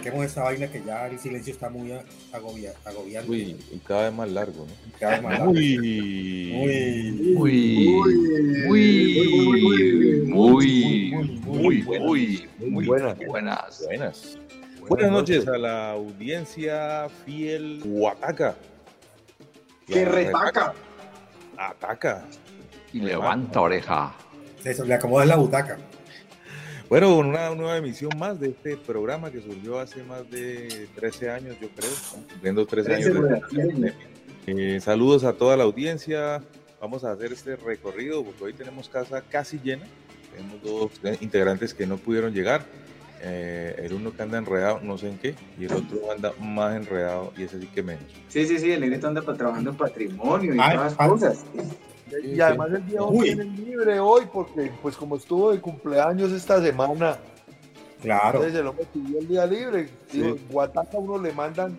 Arranquemos esa vaina que ya el silencio está muy agobia, agobiante. Uy, y cada vez más largo, ¿no? Cada vez más largo. Muy, Muy, muy, muy, muy, muy, muy, muy buenas. buenas. Buenas. Buenas noches a la audiencia fiel Huataca. Que retaca. Ataca. Y levanta oreja. Eso, le acomoda la butaca. Bueno, una nueva emisión más de este programa que surgió hace más de 13 años, yo creo, cumpliendo 13 años. de- Eh, saludos a toda la audiencia. Vamos a hacer este recorrido porque hoy tenemos casa casi llena. Tenemos dos integrantes que no pudieron llegar. Eh, el uno que anda enredado, no sé en qué, y el otro anda más enredado, y ese sí que menos. Sí, sí, sí, el negrito anda trabajando en patrimonio y Ay, todas ay. cosas. Y además el viejo Uy. tiene libre hoy porque pues como estuvo de cumpleaños esta semana, Claro. entonces el hombre pidió el día libre. Digo, Sí. Guataca a uno le mandan,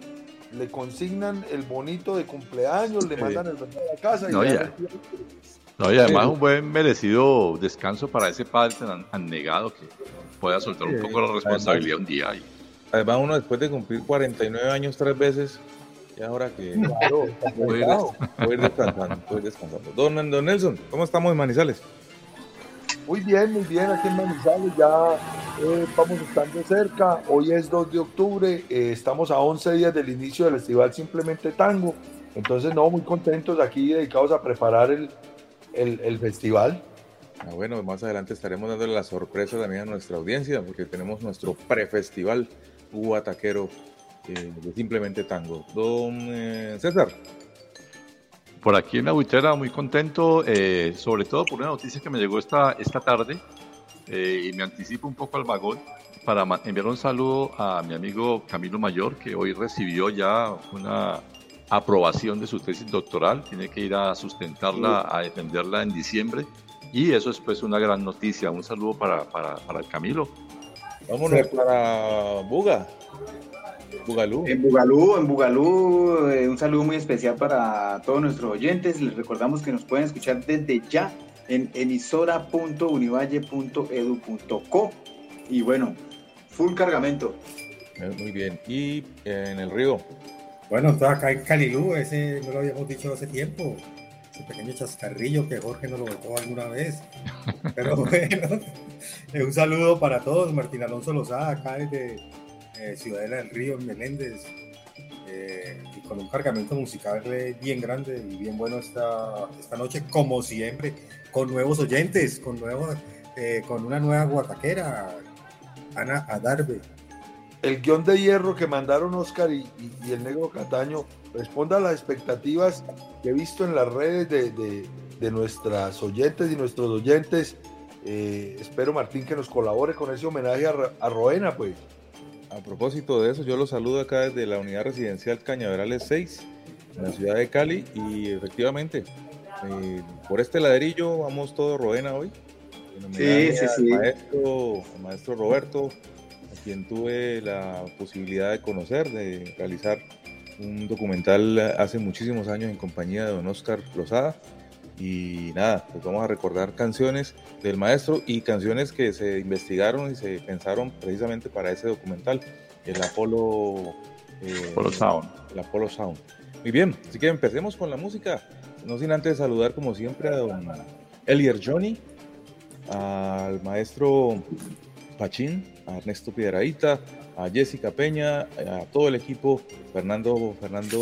le consignan el bonito de cumpleaños, le Sí. mandan el regalo a la casa y No, ya ya. No, y además un buen merecido descanso para ese padre tan anegado que pueda soltar un Sí, poco la responsabilidad un día. Y, Además, uno después de cumplir 49 años tres veces, ahora que Claro, está puede ir, descansando, ir descansando. Don, don Nelson, ¿cómo estamos en Manizales? Muy bien, muy bien, aquí en Manizales ya eh, vamos estando cerca. Hoy es 2 de octubre, eh, estamos a 11 días del inicio del festival Simplemente Tango. Entonces, no, muy contentos aquí dedicados a preparar el, el, el festival. Ah, bueno, más adelante estaremos dándole la sorpresa también a nuestra audiencia, porque tenemos nuestro prefestival guataquero eh, de Simplemente Tango. Don eh, César, por aquí en la buitera muy contento, eh, sobre todo por una noticia que me llegó esta, esta tarde eh, y me anticipo un poco al vagón para enviar un saludo a mi amigo Camilo Mayor que hoy recibió ya una aprobación de su tesis doctoral, tiene que ir a sustentarla, a defenderla en diciembre y eso es pues una gran noticia, un saludo para, para, para Camilo. vámonos para Buga. Bugalú. En Bugalú, en Bugalú, eh, un saludo muy especial para todos nuestros oyentes. Les recordamos que nos pueden escuchar desde ya en emisora.univalle.edu.co. Y bueno, full cargamento. Eh, Muy bien. Y eh, en el río, Bueno, estoy acá en Calilú, ese no lo habíamos dicho hace tiempo. Ese pequeño chascarrillo que Jorge nos lo botó alguna vez. Pero bueno, un saludo para todos. Martín Alonso Lozada, acá desde eh, Ciudadela del Río, en Meléndez. eh, y con un cargamento musical bien grande y bien bueno esta, esta noche, como siempre, con nuevos oyentes, con, nuevos, eh, con una nueva guataquera, Ana Adarve. El guion de hierro que mandaron Oscar y, y- el negro Cataño responde a las expectativas que he visto en las redes de, de- nuestras oyentes y nuestros oyentes. Eh, espero, Martín, que nos colabore con ese homenaje a, a Roena, pues. A propósito de eso, yo los saludo acá desde la unidad residencial Cañaverales 6, en la ciudad de Cali, y efectivamente, eh, por este ladrillo vamos todo Roena hoy. Sí, sí, sí. Maestro, al maestro Roberto, a quien tuve la posibilidad de conocer, de realizar un documental hace muchísimos años en compañía de don Oscar Lozada. Y nada, pues vamos a recordar canciones del maestro y canciones que se investigaron y se pensaron precisamente para ese documental, el Apolo, eh, Sound. el Apollo Sound. Muy bien, así que empecemos con la música. No sin antes saludar como siempre a don Elier Johnny, al maestro Pachín, a Ernesto Piedraíta, a Jessica Peña, a todo el equipo, Fernando, Fernando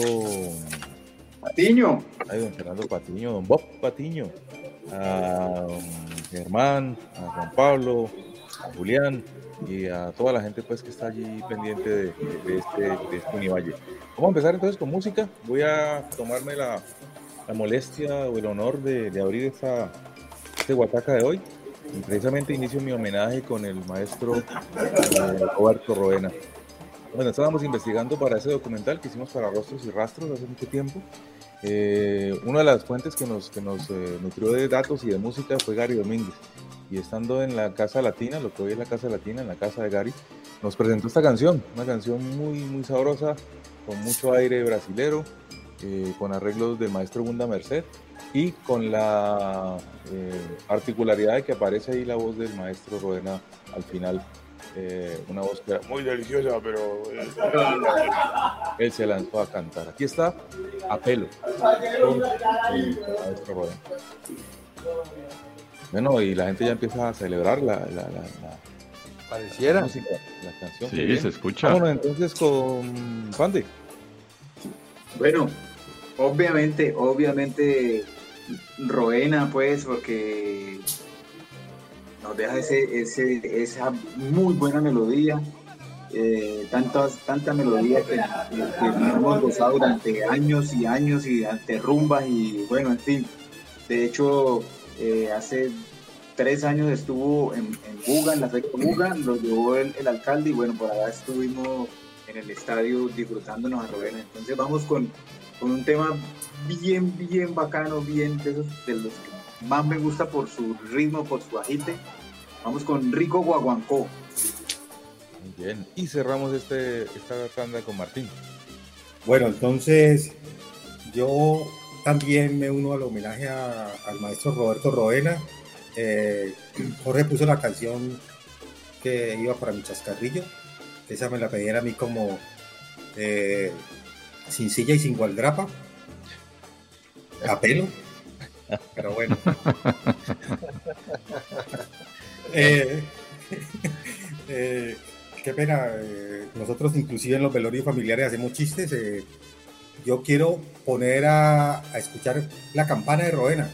Patiño, Ay, don Fernando Patiño, don Bob Patiño, a Germán, a Juan Pablo, a Julián y a toda la gente pues que está allí pendiente de, este, de este Univalle. Vamos a empezar entonces con música. Voy a tomarme la, molestia o el honor de, abrir esta, este Guataca de hoy precisamente inicio mi homenaje con el maestro eh, Roberto Roena. Bueno, estábamos investigando para ese documental que hicimos para Rostros y Rastros hace mucho tiempo. Eh, una de las fuentes que nos, que nos eh, nutrió de datos y de música fue Gary Domínguez. Y estando en la Casa Latina, lo que hoy es la Casa Latina, en la casa de Gary, nos presentó esta canción, una canción muy, muy sabrosa, con mucho aire brasilero, eh, con arreglos del maestro Gunda Merced y con la particularidad de que aparece ahí la voz del maestro Rodena al final eh, una voz que era muy deliciosa, pero eh, él se lanzó a cantar. Aquí está, a pelo, Bueno, y la gente ya empieza a celebrar la, la, Pareciera. música, la canción. Sí, se escucha. Bueno, entonces con Pande. Bueno, obviamente, obviamente, Roena, pues, porque nos deja ese, ese, esa muy buena melodía, eh, tantas, tanta melodía que, hemos gozado durante años y años y ante rumbas y bueno, en fin. De hecho, eh, hace tres años estuvo en, en Buga, en la fecha Buga, lo llevó el, el, alcalde y bueno, por allá estuvimos en el estadio disfrutándonos a Rovena. Entonces vamos con, con un tema bien, bien bacano, bien de, esos, de los que más me gusta por su ritmo, por su agite. Vamos con Rico Guaguancó. Muy bien. Y cerramos este, esta tanda con Martín. Bueno, entonces yo también me uno al homenaje a, al maestro Roberto Roena. Eh, Jorge puso la canción que iba para mi chascarrillo. Esa me la pedían a mí como eh, sin silla y sin gualdrapa. A pelo. Pero bueno. Eh, eh, qué pena, eh, nosotros inclusive en los velorios familiares hacemos chistes. Yo quiero poner a, escuchar la campana de Roena.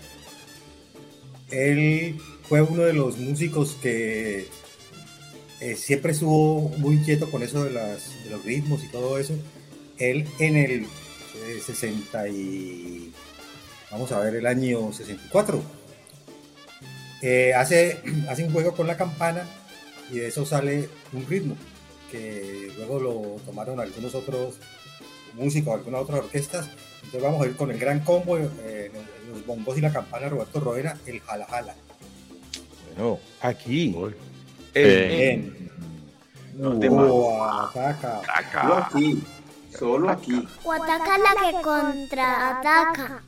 Él fue uno de los músicos que siempre estuvo muy inquieto con eso de, las, de, los ritmos y todo eso. Él en el 60 y... Vamos a ver, el año 64 eh, hace, hace un juego con la campana y de eso sale un ritmo que luego lo tomaron algunos otros músicos, algunas otras orquestas. Entonces vamos a ir con el gran combo, eh, los bombos y la campana Roberto Roena, el jala jala. Bueno, aquí. En, en, no ataca. Solo aquí, solo aquí. O ataca la que contraataca.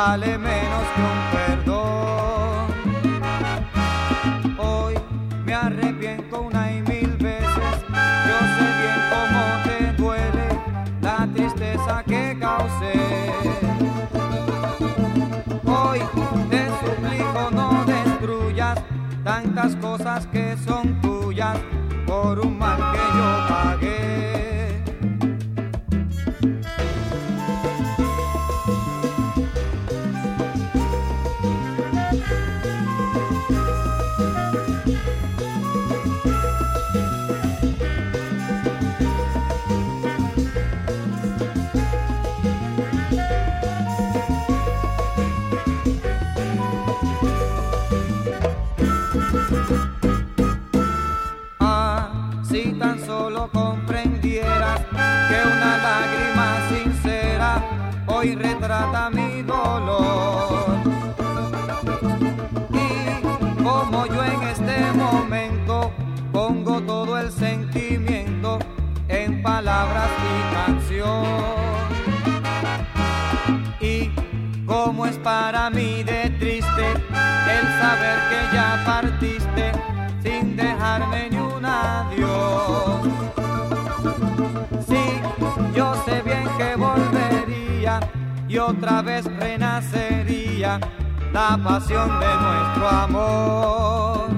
Vale menos que un perdón. Hoy me arrepiento una y mil veces, yo sé bien cómo te duele la tristeza que causé. tantas cosas que son tuyas por un otra vez renacería la pasión de nuestro amor.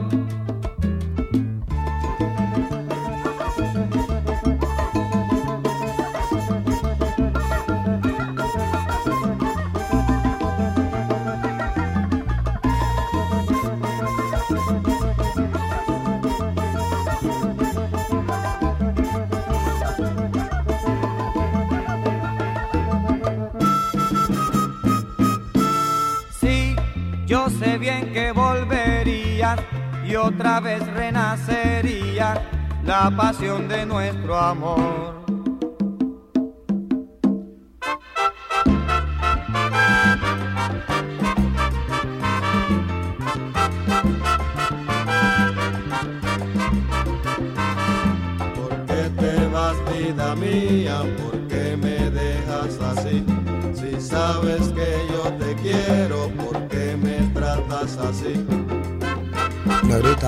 Que volvería y otra vez renacería la pasión de nuestro amor. ¿Por qué te vas, vida mía? ¿Por qué me dejas así? Si sabes que yo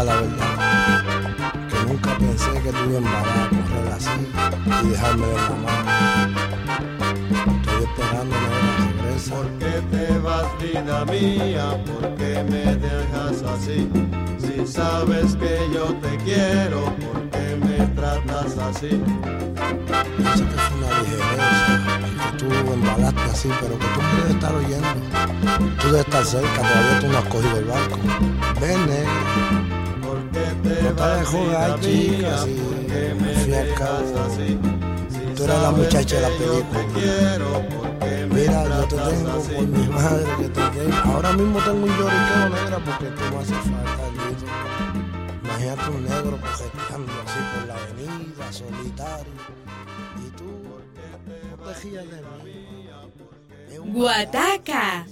la verdad, que nunca pensé que tú ibas a correr así y dejarme de mano. Estoy esperando que regresa. ¿Por qué te vas, vida mía? ¿Por qué me dejas así? Si sabes que yo te quiero, ¿por qué me tratas así? Pienso que fue una ligereza, que tú embalaste así, pero que tú puedes estar oyendo. Tú debes estar cerca, todavía tú no has cogido el barco. Ven, negro. Te dejo jugar, chicas, y me fui al Tú eres la muchacha de la película. Mira, yo te tengo por mi madre que te tengo. Ahora mismo tengo un lloriqueo negra porque tú no hace falta el Imagínate un negro cojeteando así por la avenida, solitario. Y tú, no te de mí. Guataca.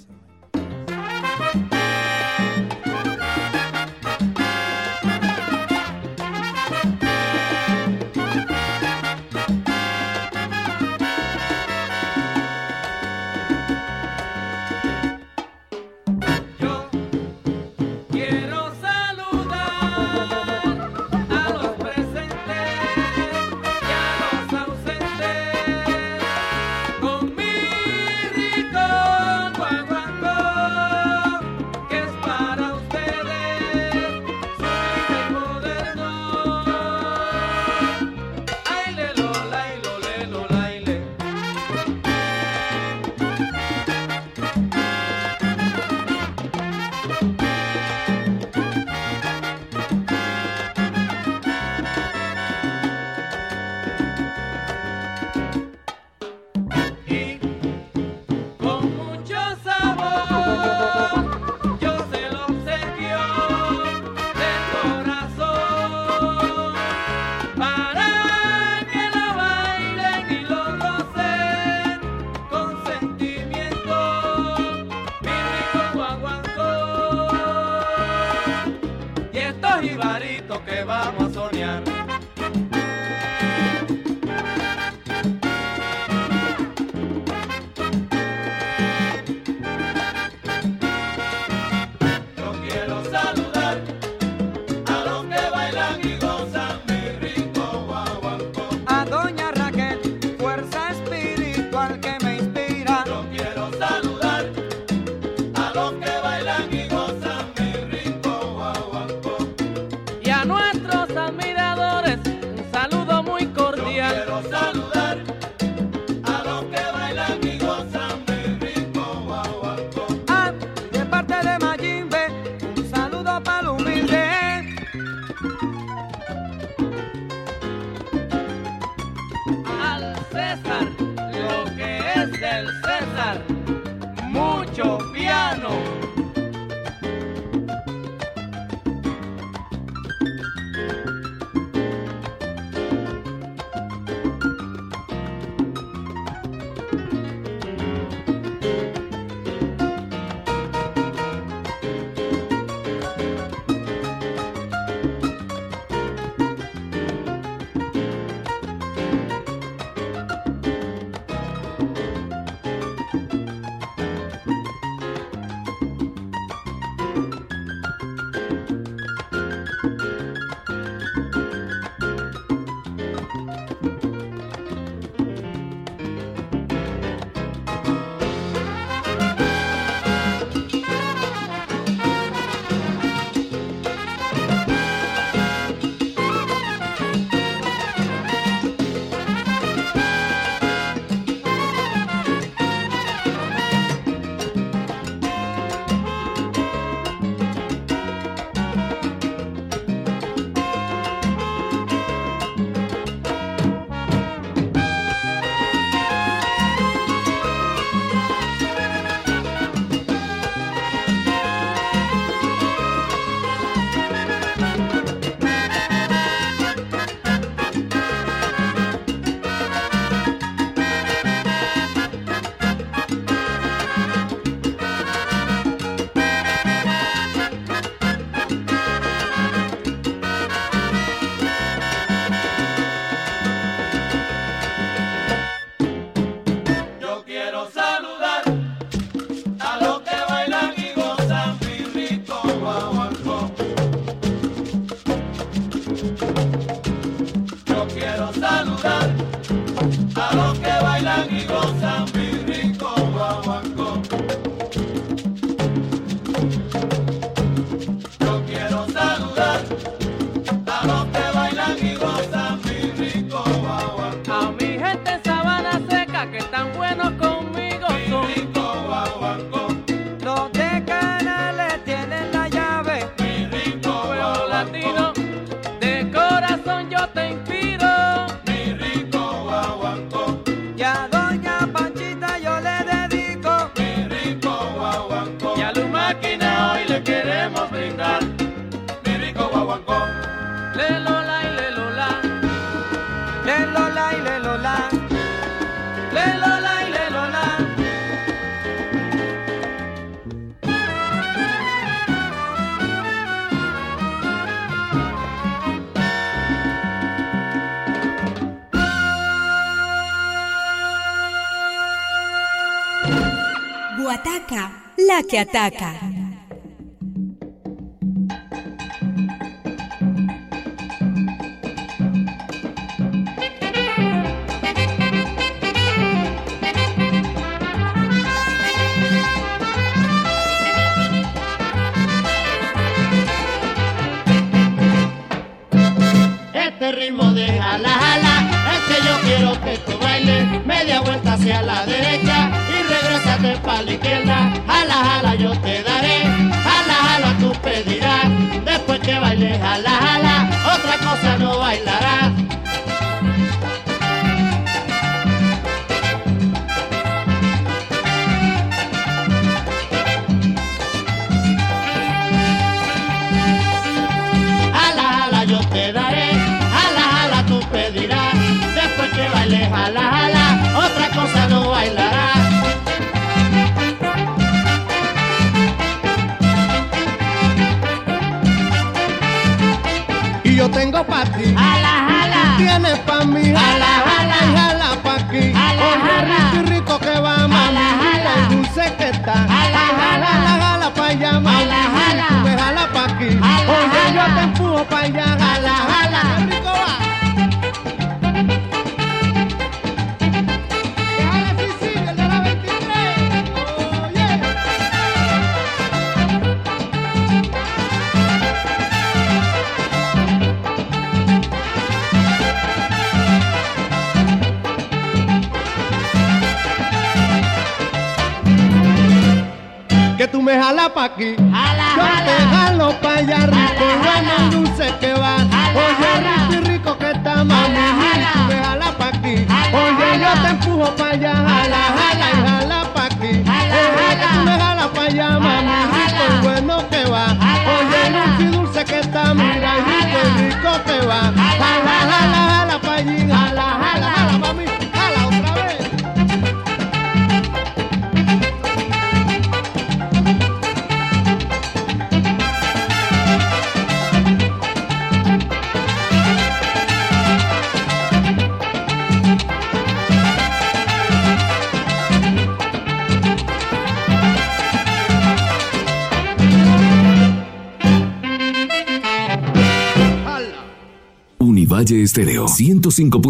Que ataca.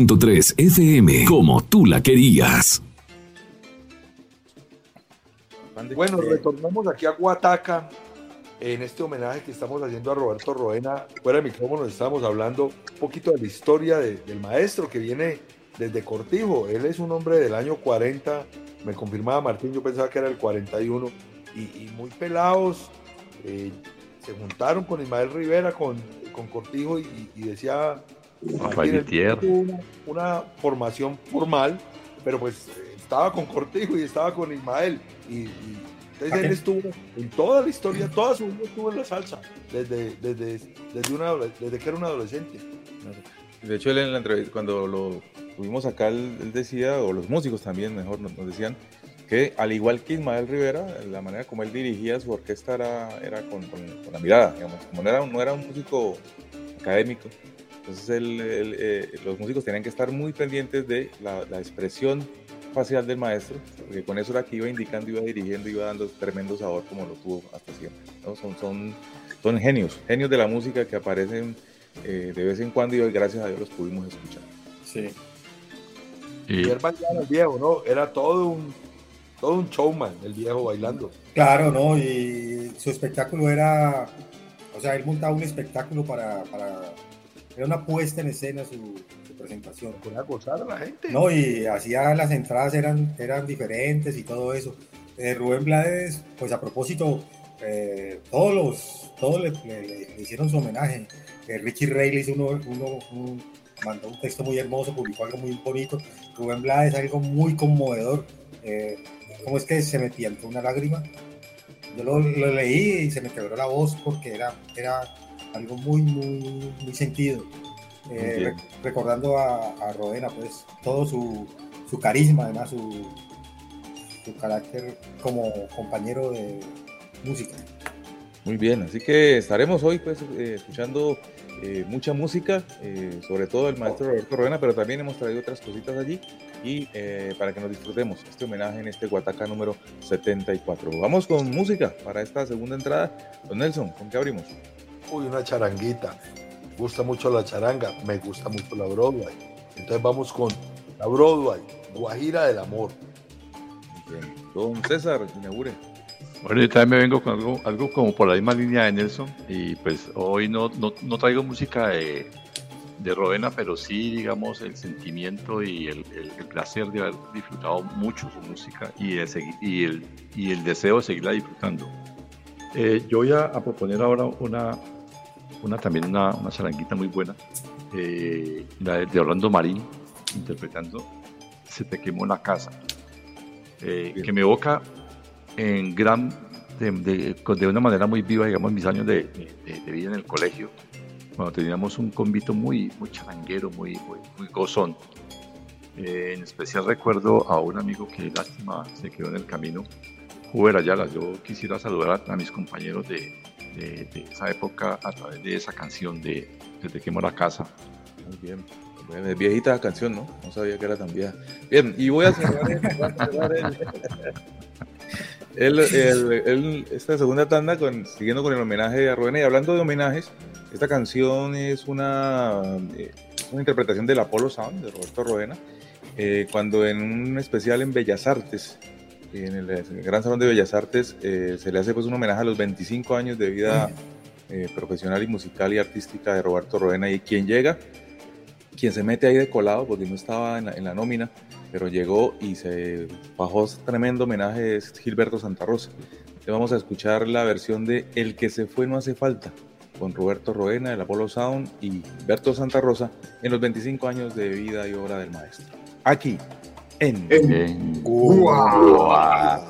105.3 FM, como tú la querías. Bueno, retornamos aquí a Guataca en este homenaje que estamos haciendo a Roberto Roena. Fuera de micrófono estábamos hablando un poquito de la historia de- del maestro que viene desde Cortijo. Él es un hombre del año 40, me confirmaba Martín, yo pensaba que era el 41, y, muy pelados. eh, se juntaron con Ismael Rivera, con, Cortijo, y decía... Rafael tuvo Una, una formación formal, pero pues eh, estaba con Cortijo y estaba con Ismael. Y, y entonces él estuvo en toda la historia, toda su vida estuvo en la salsa, desde, desde, desde, una, desde que era un adolescente. De hecho, él en la entrevista, cuando lo tuvimos acá, él, decía, o los músicos también, mejor, nos, nos decían que al igual que Ismael Rivera, la manera como él dirigía su orquesta era, era con, con- con la mirada, digamos, como no era, un- no era un músico académico, entonces eh, los músicos tenían que estar muy pendientes de la, la expresión facial del maestro, porque con eso era que iba indicando, iba dirigiendo, iba dando tremendo sabor como lo tuvo hasta siempre. ¿no? Son, son, son genios, genios de la música que aparecen eh, de vez en cuando y hoy gracias a Dios los pudimos escuchar. Sí. Y él bailaba el viejo, ¿no? Era todo un, todo un showman, el viejo bailando. Claro, ¿no? Y su espectáculo era, o sea, él montaba un espectáculo para, para era una puesta en escena su, su presentación. Para gozar a la gente. No, y hacía las entradas eran, eran diferentes y todo eso. Eh, Rubén Blades, pues a propósito, eh, todos los, todos le, le- le hicieron su homenaje. Eh, Richie Ray le hizo uno, uno- un- mandó un texto muy hermoso, publicó algo muy bonito. Rubén Blades, algo muy conmovedor. Eh, ¿Cómo es que se me piantó una lágrima? Yo lo, lo leí y se me quebró la voz porque era, era algo muy, muy, muy sentido. Eh, re- recordando a, a Rodena, pues todo su, su carisma, además su, su carácter como compañero de música. Muy bien, así que estaremos hoy pues eh, escuchando eh, mucha música, sobre todo el maestro Roberto Roena, pero también hemos traído otras cositas allí y para que nos disfrutemos este homenaje en este Guataca número 74. Vamos con música para esta segunda entrada. Don Nelson, ¿con qué abrimos? Uy, una charanguita. Me gusta mucho la charanga, me gusta mucho la Broadway. Entonces vamos con la Broadway, Guajira del Amor. Bien. Don César, inaugure. Bueno, yo también me vengo con algo, algo como por la misma línea de Nelson y pues hoy no, no, no traigo música de, de Rodena, pero sí, digamos, el sentimiento y el, el- el placer de haber disfrutado mucho su música y, de seguir, y, el, y el deseo de seguirla disfrutando. Eh, yo voy a, a proponer ahora una, una también una, una charanguita muy buena, eh, la de, Orlando Marín, interpretando Se te quemó la casa, eh, que me evoca en gran, de, de- una manera muy viva, digamos, mis años de, de- de vida en el colegio, cuando teníamos un convito muy, muy charanguero, muy, muy, muy gozón. Eh, en especial recuerdo a un amigo que lástima se quedó en el camino, Huber Ayala. Yo quisiera saludar a, a mis compañeros de, de- esa época a través de esa canción de Desde quemó la casa. Muy bien. Es viejita la canción, ¿no? No sabía que era tan vieja. Bien, y voy a cerrar, el- esta segunda tanda con, siguiendo con el homenaje a Rubén. Y hablando de homenajes, esta canción es una, eh, una interpretación del Apollo Sound de Roberto Roena, eh, cuando en un especial en Bellas Artes, en el, Gran Salón de Bellas Artes, eh, se le hace pues un homenaje a los 25 años de vida eh, profesional y musical y artística de Roberto Roena y quien llega, quien se mete ahí de colado porque no estaba en la, nómina, pero llegó y se bajó tremendo homenaje es Gilberto Santa Rosa. Entonces vamos a escuchar la versión de El que se fue no hace falta con Roberto Roena, del Apollo Sound y Berto Santa Rosa en los 25 años de vida y obra del maestro. Aquí, en, En Guataca.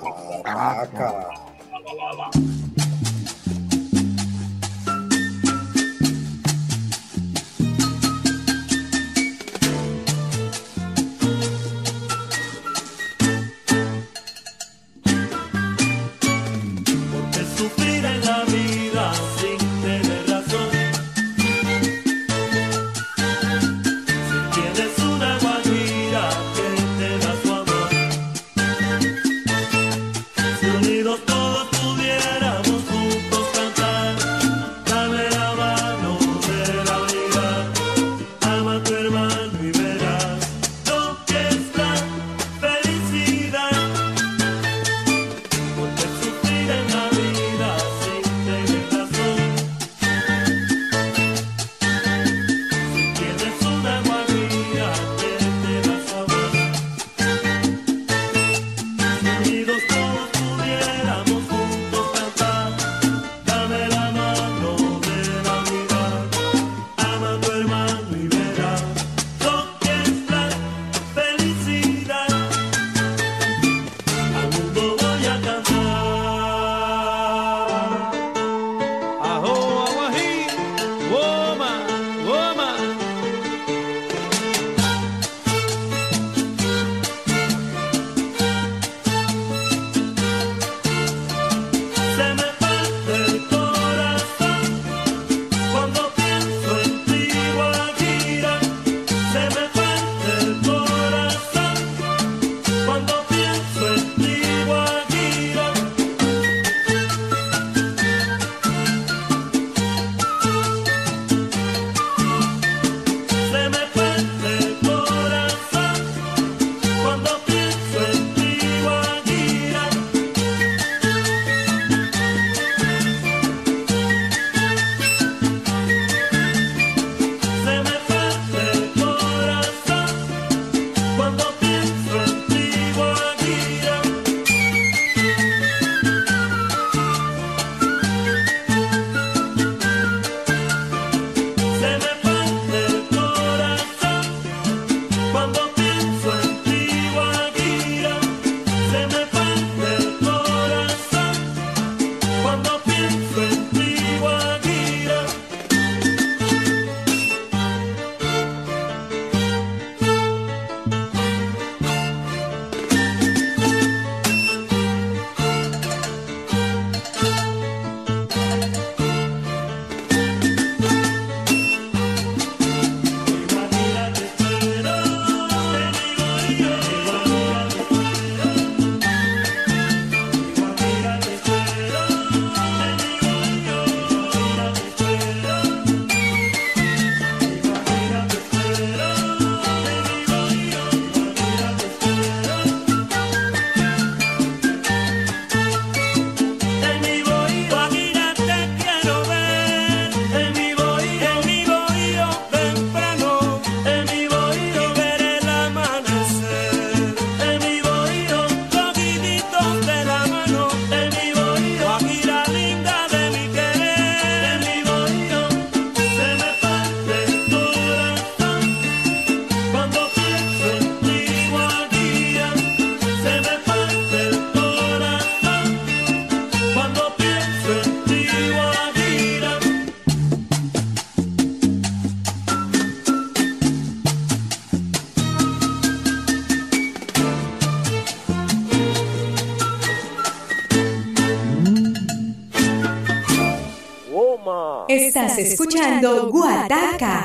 Kakak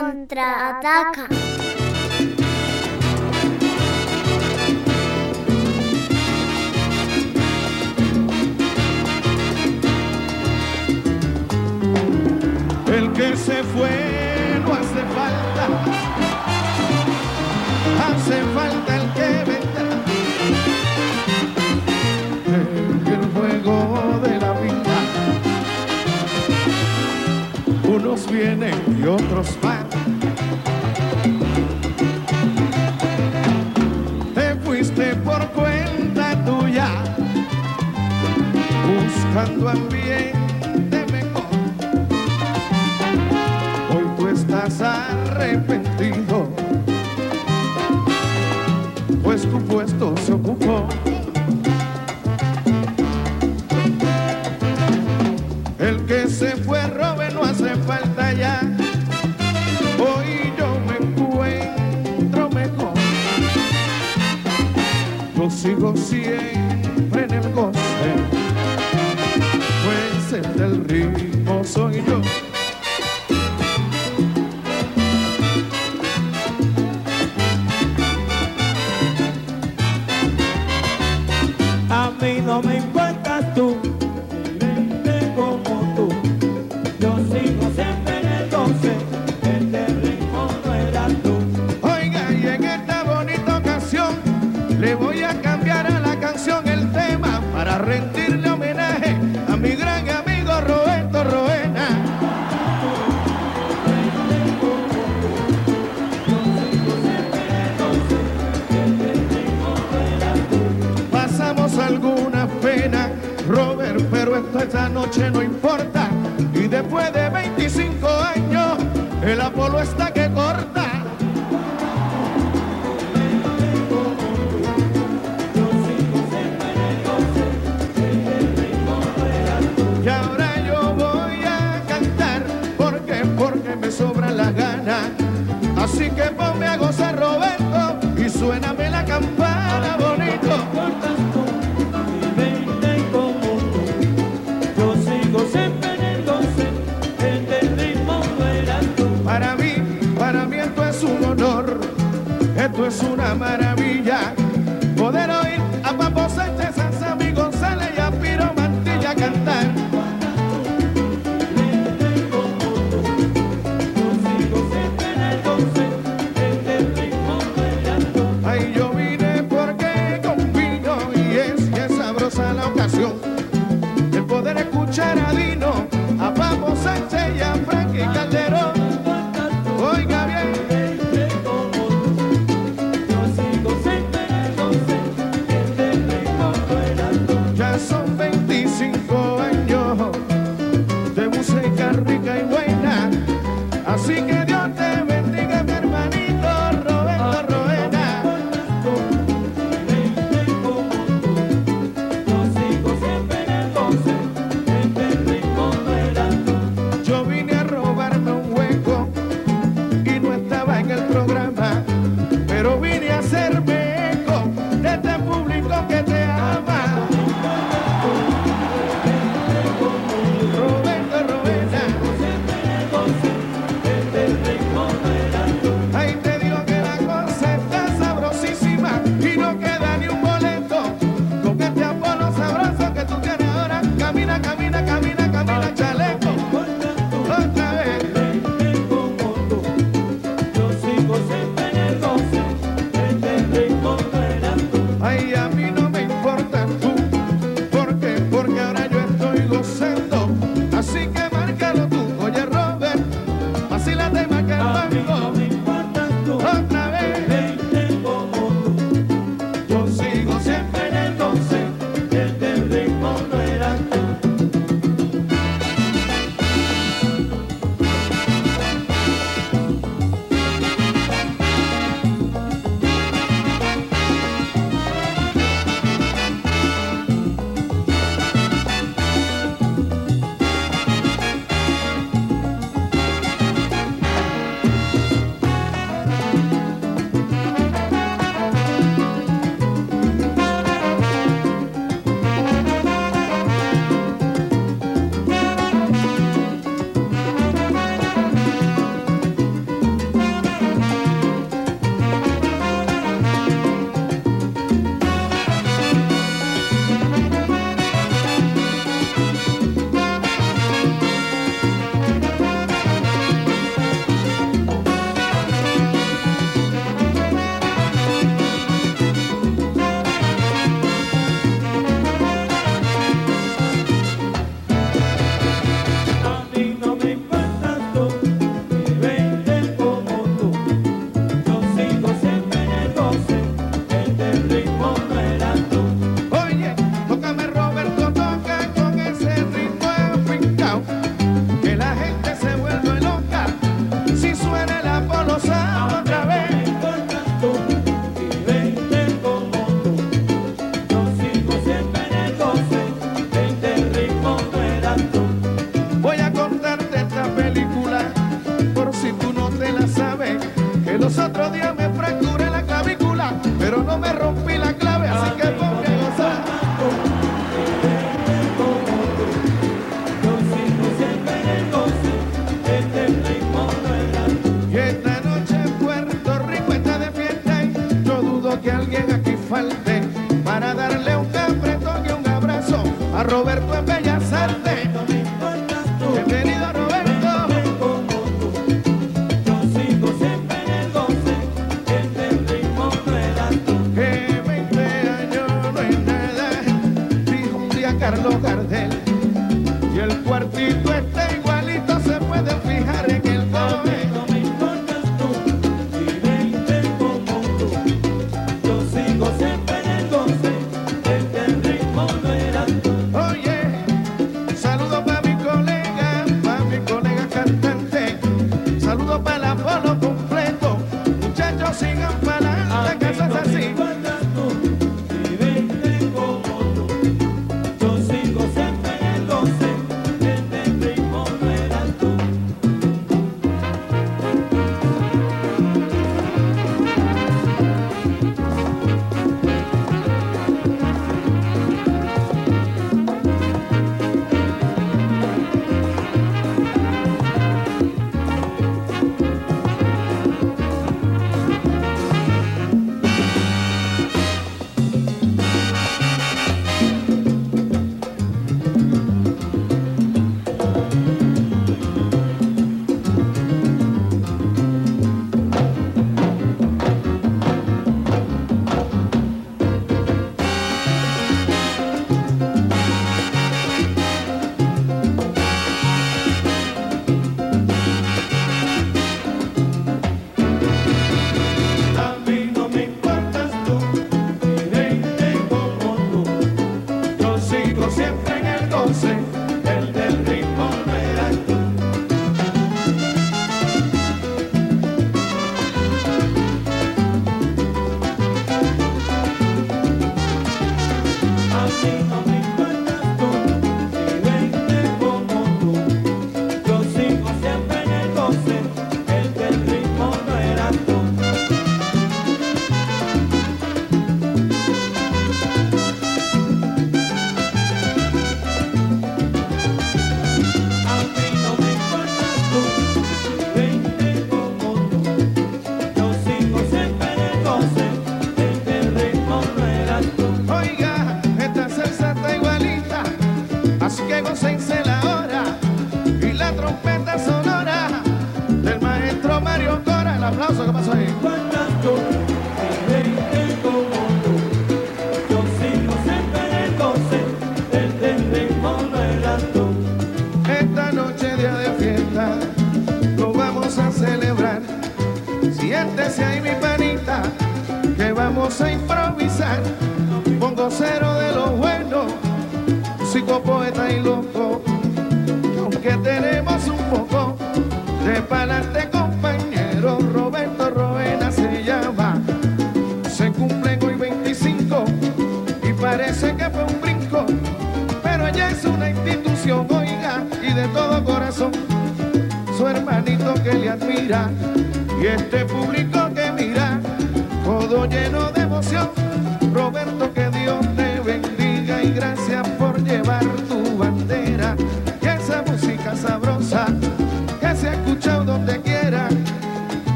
contraataca. El que se fue no hace falta. Hace falta el que vendrá. El juego de la vida. Unos vienen y otros van. cuando ambiente me coge. Hoy tú estás arrepentido, pues tu puesto se ocupó. El que se fue robe no hace falta ya. Hoy yo me encuentro mejor. Yo sigo siempre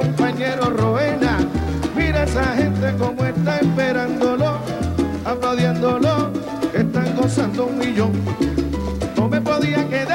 compañero Roena. Mira esa gente como está esperándolo, aplaudiéndolo, están gozando un millón. No me podía quedar.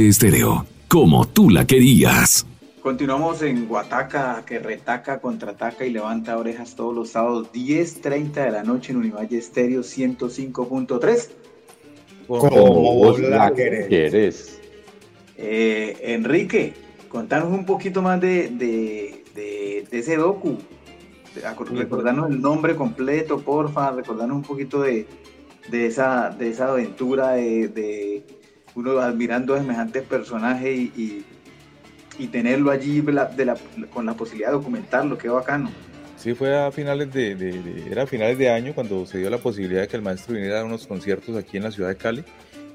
Estéreo, como tú la querías. Continuamos en Guataca, que retaca, contraataca y levanta orejas todos los sábados, 10.30 de la noche en Univalle Estéreo 105.3. Como vos la querés. ¿Quieres? Eh, Enrique, contanos un poquito más de, de- de- de ese docu. Recordarnos el nombre completo, porfa, recordarnos un poquito de, de esa, de esa aventura de, de uno admirando a semejantes personajes y, y- y tenerlo allí de la- de la- con la posibilidad de documentarlo, qué bacano. Sí, fue a finales de, de- de- era a finales de año cuando se dio la posibilidad de que el maestro viniera a unos conciertos aquí en la ciudad de Cali.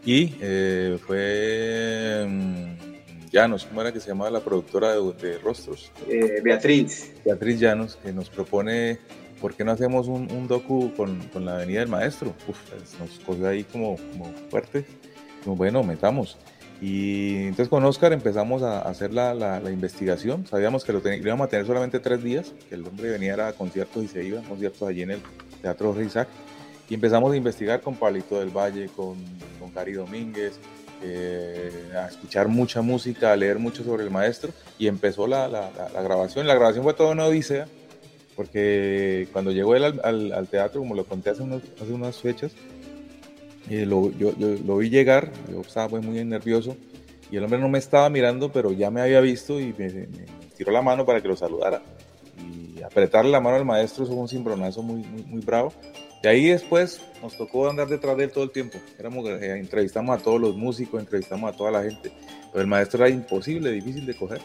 Y eh, fue mm, Llanos, ¿cómo era que se llamaba la productora de, Rostros? Eh, Beatriz. Beatriz Llanos, que nos propone, ¿por qué no hacemos un, un docu con, con la Avenida del Maestro? Uf, pues, nos cogió ahí como, como fuerte. Bueno, metamos. Y entonces con Oscar empezamos a hacer la, investigación. Sabíamos que lo, ten- íbamos a tener solamente tres días, que el hombre venía a conciertos y se iba a conciertos allí en el Teatro Isaac. Y empezamos a investigar con Palito del Valle, con, con Cari Domínguez, eh, a escuchar mucha música, a leer mucho sobre el maestro. Y empezó la- la grabación. La grabación fue toda una odisea, porque cuando llegó él al, al- al teatro, como lo conté hace, unos- hace unas fechas, eh, lo, yo, yo lo vi llegar, yo estaba pues, muy nervioso y el hombre no me estaba mirando, pero ya me había visto y me, me tiró la mano para que lo saludara. Y apretarle la mano al maestro fue un cimbronazo muy, muy, muy bravo. Y ahí después nos tocó andar detrás de él todo el tiempo. Éramos, eh, entrevistamos a todos los músicos, entrevistamos a toda la gente, pero el maestro era imposible, difícil de coger.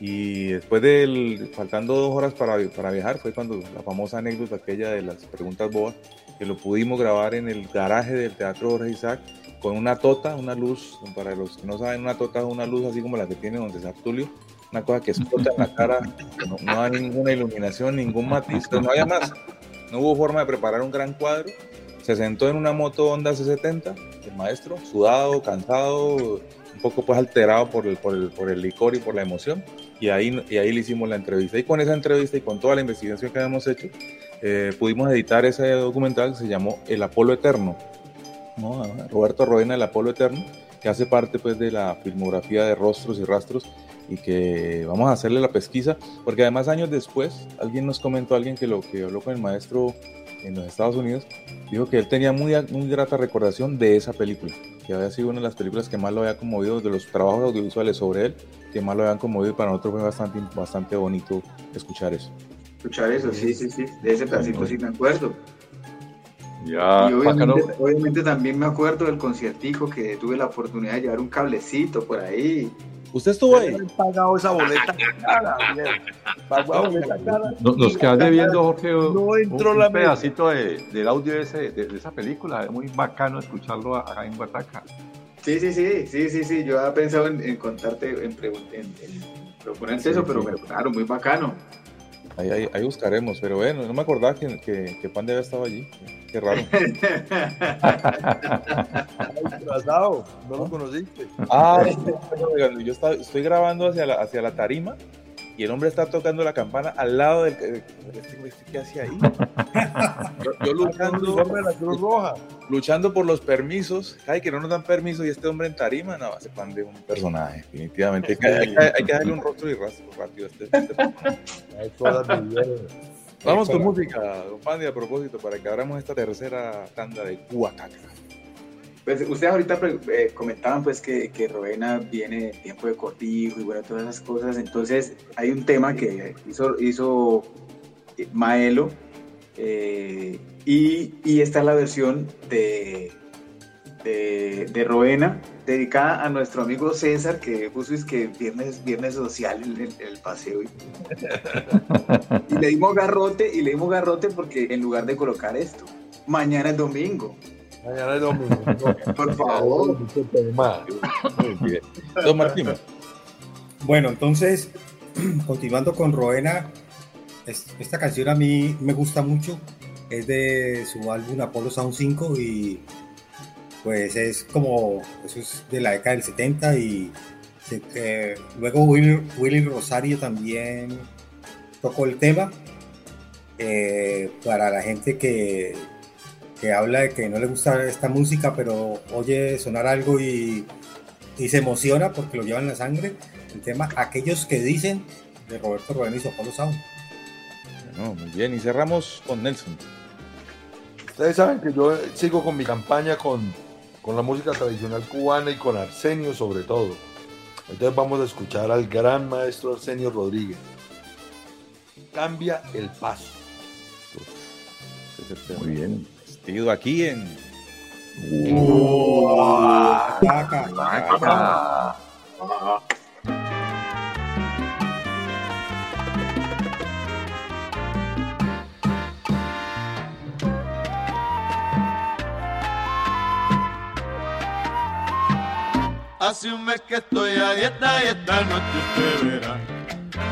Y después del, faltando dos horas para, para viajar, fue cuando la famosa anécdota aquella de las preguntas bobas, que lo pudimos grabar en el garaje del Teatro Jorge Isaac, con una tota, una luz, para los que no saben, una tota es una luz así como la que tiene donde César Tulio, una cosa que explota en la cara, no, no ninguna iluminación, ningún matiz, pero no había más. No hubo forma de preparar un gran cuadro. Se sentó en una moto Honda C70, el maestro, sudado, cansado, un poco pues alterado por el, por el, por el licor y por la emoción. Y ahí, y ahí le hicimos la entrevista. Y con esa entrevista y con toda la investigación que habíamos hecho, eh, pudimos editar ese documental que se llamó El Apolo Eterno. ¿no? Roberto Roena, El Apolo Eterno, que hace parte pues de la filmografía de Rostros y Rastros y que vamos a hacerle la pesquisa, porque además años después alguien nos comentó, alguien que lo que habló con el maestro en los Estados Unidos, dijo que él tenía muy, muy grata recordación de esa película, que había sido una de las películas que más lo había conmovido, de los trabajos audiovisuales sobre él, que más lo habían conmovido y para nosotros fue bastante, bastante bonito escuchar eso. Escuchar eso, sí, sí, sí. De ese pedacito sí me acuerdo. Ya, y obviamente, obviamente también me acuerdo del conciertico que tuve la oportunidad de llevar un cablecito por ahí. ¿Usted estuvo ahí? pagado esa boleta cara, viejo. Pagó la boleta cara. No- Nos quedas debiendo, Jorge, un, No entró un la pedacito de, del audio de, ese- de- de esa película. Es muy bacano escucharlo acá en Guataca. Sí, sí, sí, sí, sí, sí. Yo había pensado en, en contarte, en, en, en proponerte Sí, eso, pero me- claro, muy bacano. Ahí, ahí, ahí buscaremos, pero bueno, no me acordaba que, que, que Pan había estado allí. Qué raro. Disfrazado, no lo conociste. Ah, yo estoy grabando hacia la, hacia la tarima y el hombre está tocando la campana al lado del. eh, este- este, ¿Qué hacía ahí? Yo, yo luchando, la Cruz Roja. luchando por los permisos. Ay, que no nos dan permiso y este hombre en tarima. No, ese pan de un personaje, definitivamente. Hay que, hay que- hay que darle un rostro y rastro rápido a este. este. Vamos con música, don Pandi, a propósito, para que abramos esta tercera tanda de Huacaca. Pues ustedes ahorita pre- eh, comentaban pues que, que Rovena viene de tiempo de cortijo y bueno, todas esas cosas. Entonces hay un tema que hizo, hizo eh, Maelo eh, y, y esta es la versión de, de, de dedicada a nuestro amigo César que puso es que viernes, viernes social en el, el paseo. Y le dimos garrote y le dimos garrote porque en lugar de colocar esto, mañana es domingo. Mañana es domingo. Por favor. Muy bien. Don Martín. Bueno, entonces, continuando con Roena, es- esta canción a mí me gusta mucho. Es de su álbum Apollo Sound 5 y pues es como, eso es de la década del 70 y se- eh, luego Willy, Willy Rosario también tocó el tema. Eh, para la gente que, que habla de que no le gusta esta música, pero oye sonar algo y, y se emociona porque lo lleva en la sangre, el tema Aquellos que dicen de Roberto Roena y su Apolo Sound. Bueno, muy bien. Y cerramos con Nelson. Ustedes saben que yo sigo con mi campaña con, con la música tradicional cubana y con Arsenio sobre todo. Entonces vamos a escuchar al gran maestro Arsenio Rodríguez. Cambia el paso. Muy bien. Vestido aquí en. Hace un mes que estoy a dieta y esta noche usted verá,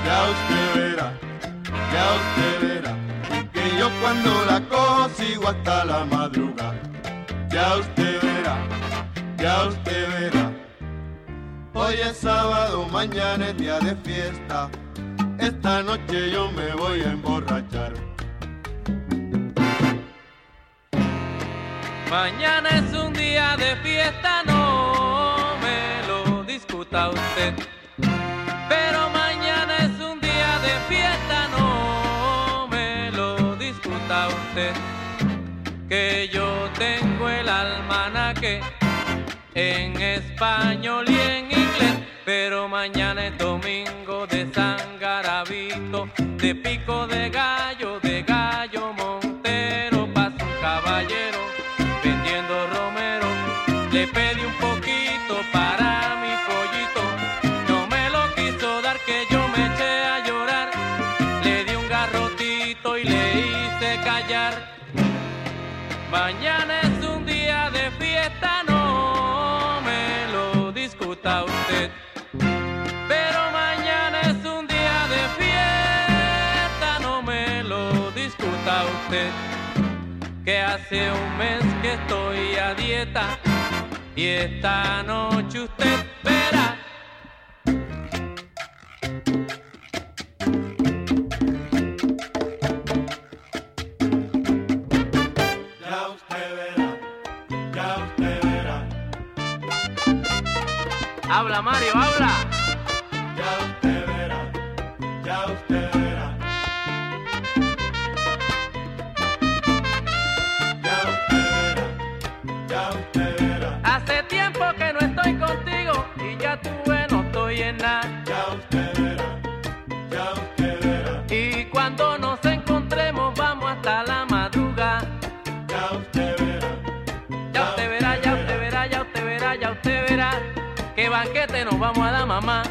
ya usted verá, ya usted verá, que yo cuando la cojo sigo hasta la madrugada, ya usted verá, ya usted verá. Hoy es sábado, mañana es día de fiesta, esta noche yo me voy a emborrachar. Mañana es un día de fiesta, no me lo discuta usted. Que yo tengo el almanaque en español y en inglés. Pero mañana es domingo de San Garabito, de pico de gallo, de gallo Que hace un mes que estoy a dieta y esta noche usted verá. Ya usted verá, ya usted verá. Habla Mario, habla. Ya usted verá, ya usted verá. Y cuando nos encontremos vamos hasta la madrugada. Ya usted verá, Ya usted verá, ya usted verá, ya usted verá, ya usted verá. Que banquete nos vamos a dar mamá.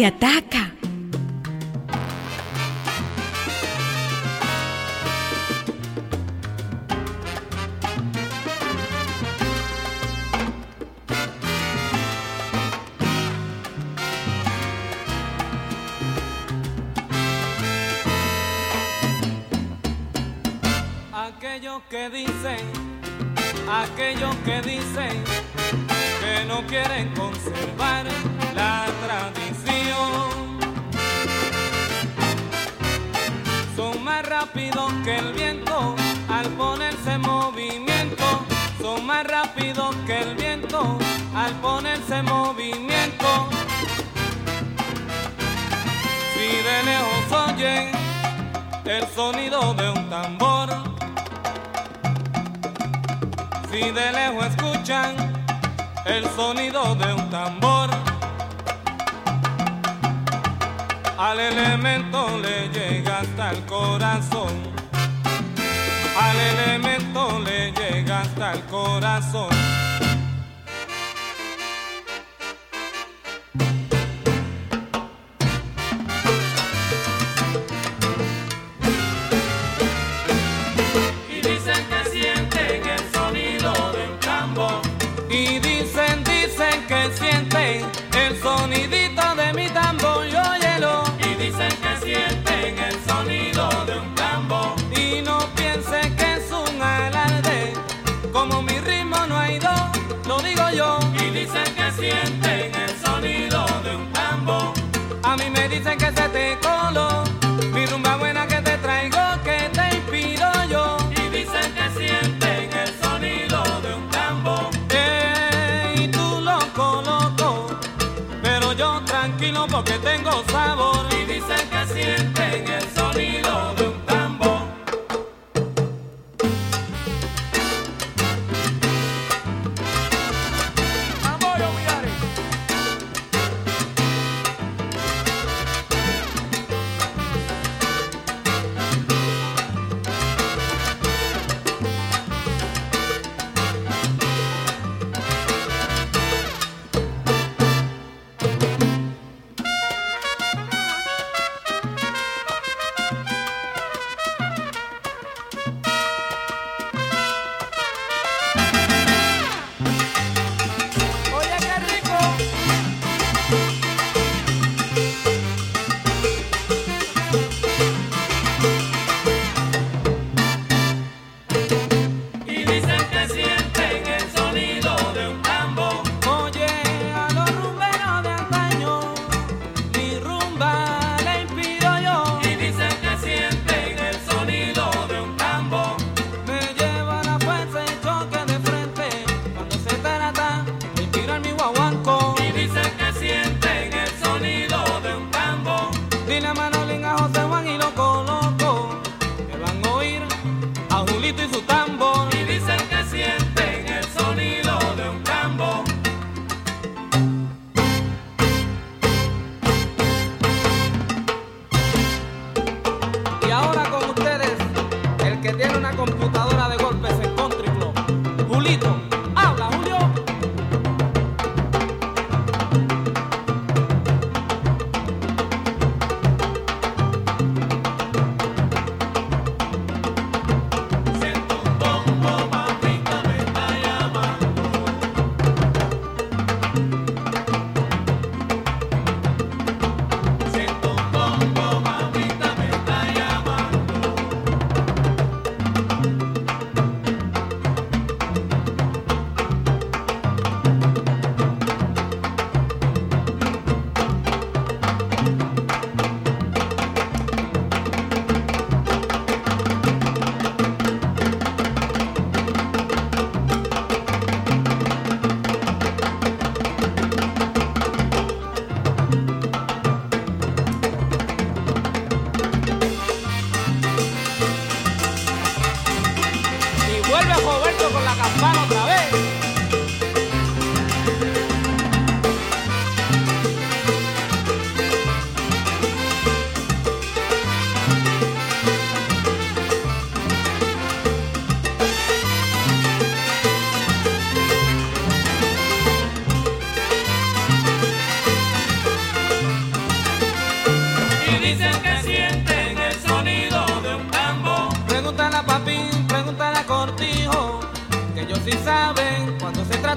Que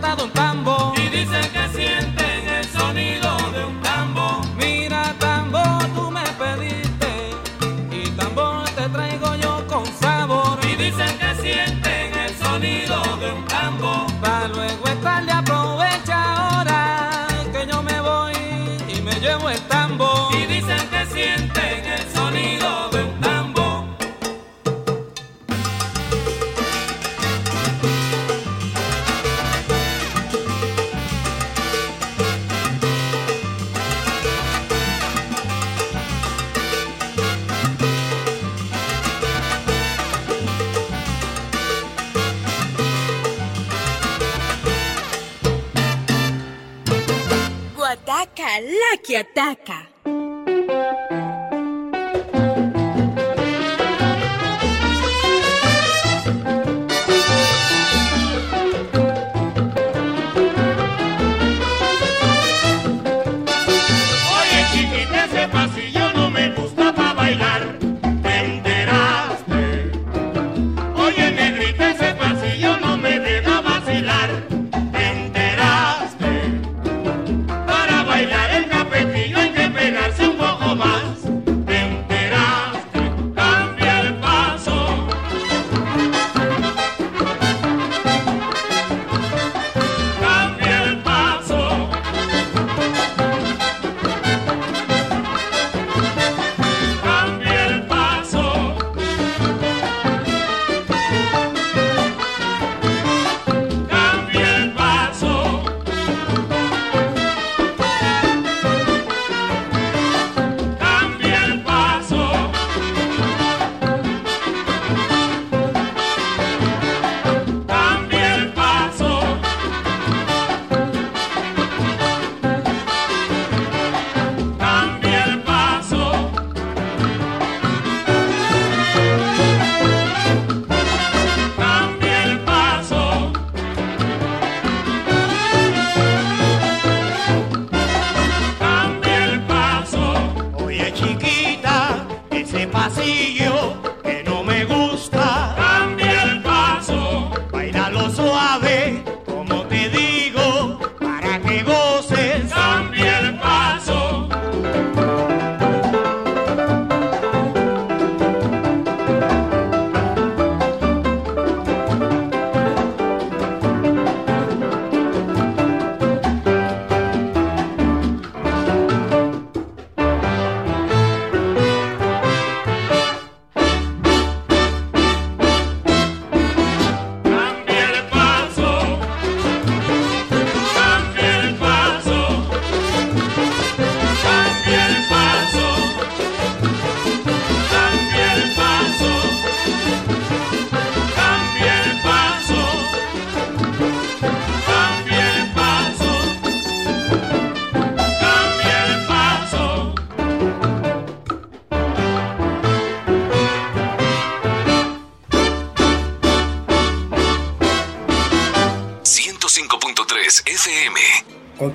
guardado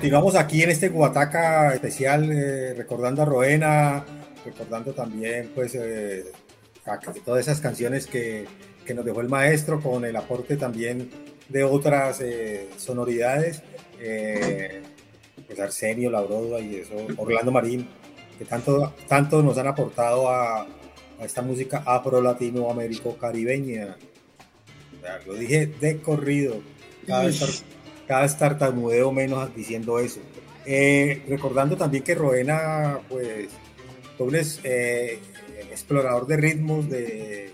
Continuamos aquí en este Guataca especial, eh, recordando a Roena, recordando también pues eh, todas esas canciones que, que nos dejó el maestro, con el aporte también de otras eh, sonoridades, pues Arsenio, Labroda y eso, Orlando Marín, que tanto, tanto nos han aportado a, a esta música afro-latinoamérico-caribeña. O sea, Lo dije de corrido, cada vez tartamudeo menos diciendo eso. Eh, recordando también que Roena, pues, es- eh, explorador de ritmos de,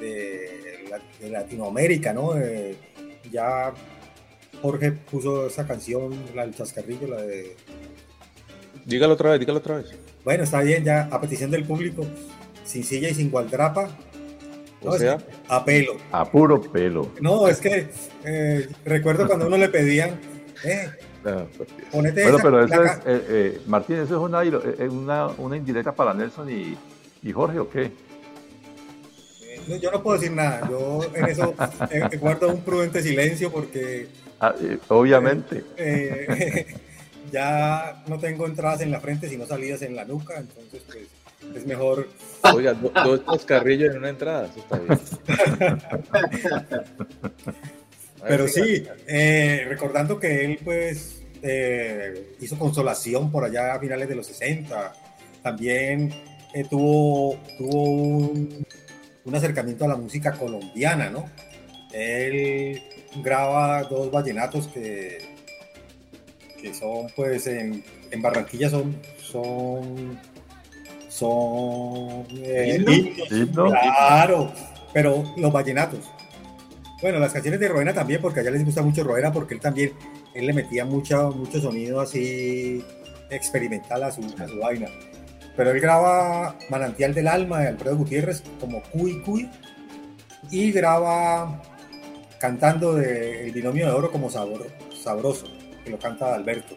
de Latinoamérica, ¿no? Eh, ya Jorge puso esa canción, la del chascarrillo, la de... Dígalo otra vez, dígalo otra vez. Bueno, está bien, ya a petición del público, sin silla y sin gualdrapa. O No, sea, a pelo. A puro pelo. No, es que eh, recuerdo cuando a uno le pedían, eh, ah, pues, ponete Bueno, esa- pero eso es, eh, eh, Martín, eso es una, iro- una, una indirecta para Nelson y, y Jorge, ¿o qué? No, yo no puedo decir nada, yo en eso guardo un prudente silencio porque Ah, obviamente. ya no tengo entradas en la frente, sino salidas en la nuca, entonces pues es mejor... Oiga, do- dos chascarrillos en una entrada, eso está bien. Pero sí, eh, recordando que él pues eh, hizo Consolación por allá a finales de los 60, también eh, tuvo, tuvo un, un acercamiento a la música colombiana, ¿no? Él graba dos vallenatos que, que son pues en, en Barranquilla son son son eh, ¿Himno? himnos, ¿Himno? claro pero los vallenatos bueno las canciones de Roena también porque allá les gusta mucho Roena porque él también él le metía mucho mucho sonido así experimental a su, a su vaina pero él graba Manantial del Alma de Alfredo Gutiérrez como Cuy Cuy y graba cantando de El Binomio de Oro como sabor, Sabroso, que lo canta Alberto.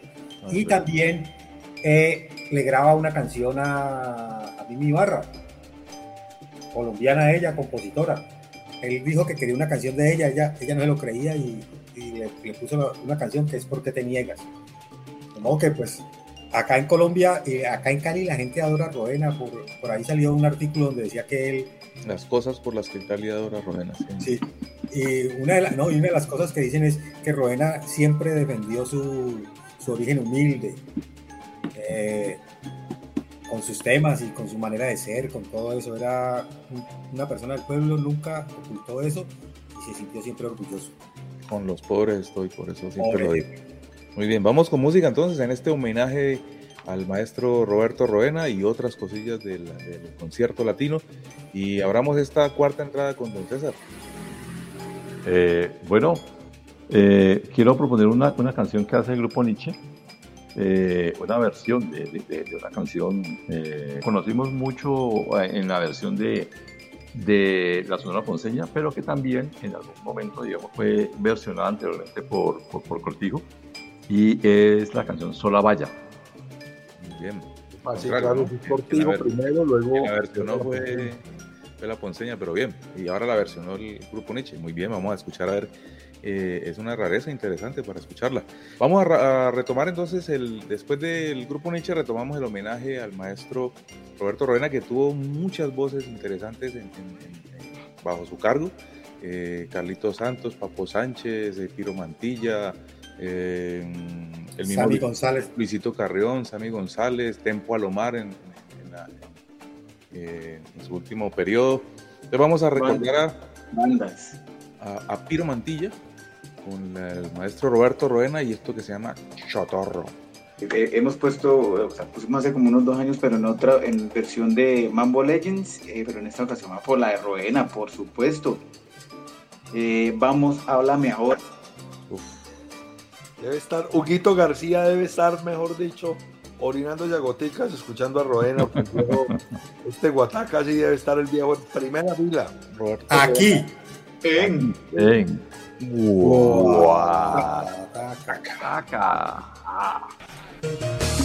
Y también eh, le graba una canción a, a Mimi Ibarra, colombiana ella, compositora. Él dijo que quería una canción de ella, ella, ella no se lo creía y, y le, le puso una canción que es Porque te niegas. De modo que pues acá en Colombia, eh, acá en Cali la gente adora a Roena, por, por ahí salió un artículo donde decía que él Las cosas por las que Cali adora a Roena. Sí. Y una, de la- no, y una de las cosas que dicen es que Roena siempre defendió su, su origen humilde, eh, con sus temas y con su manera de ser, con todo eso. Era un- una persona del pueblo, nunca ocultó eso y se sintió siempre orgulloso. Con los pobres estoy, por eso siempre Pobre. lo digo. Muy bien, vamos con música entonces en este homenaje al maestro Roberto Roena y otras cosillas del, del concierto latino. Y abramos esta cuarta entrada con Don César. Eh, bueno, eh, quiero proponer una, una canción que hace el grupo Nietzsche, eh, una versión de, de- de- de una canción. eh, conocimos mucho eh, en la versión de, de la Sonora Ponceña, pero que también en algún momento, digamos, fue versionada anteriormente por, por, por Cortijo, y es la canción Sola Valla. Muy bien. Ah, sí, Contrario, claro, ¿no? fue Que- Cortijo ver- primero, luego- La versionó fue, fue la Ponceña, pero bien. Y ahora la versionó el grupo Nietzsche. Muy bien, vamos a escuchar a ver. Eh, es una rareza interesante para escucharla. Vamos a, retomar entonces, el después del grupo Nietzsche, retomamos el homenaje al maestro Roberto Roena, que tuvo muchas voces interesantes en- en- en- en- bajo su cargo. Eh, Carlito Santos, Papo Sánchez, eh, Piro Mantilla, eh, el mismo Sammy Luis- González. Luisito Carrión, Sammy González, Tempo Alomar en, en la- eh, en su último periodo. Entonces vamos a recordar a, Bandas. a, a Piro Mantilla con la- el maestro Roberto Roena y esto que se llama Chotorro. Eh, hemos puesto, o sea, pusimos hace como unos dos años, pero en otra, en versión de Mambo Legends, eh, pero en esta ocasión va por la de Roena, por supuesto. Eh, vamos, háblame ahora. Debe estar, Huguito García debe estar, mejor dicho, orinando yagoticas, escuchando a Roena. este Guataca sí debe estar el viejo en primera fila. Aquí. En. En. Guataca. Se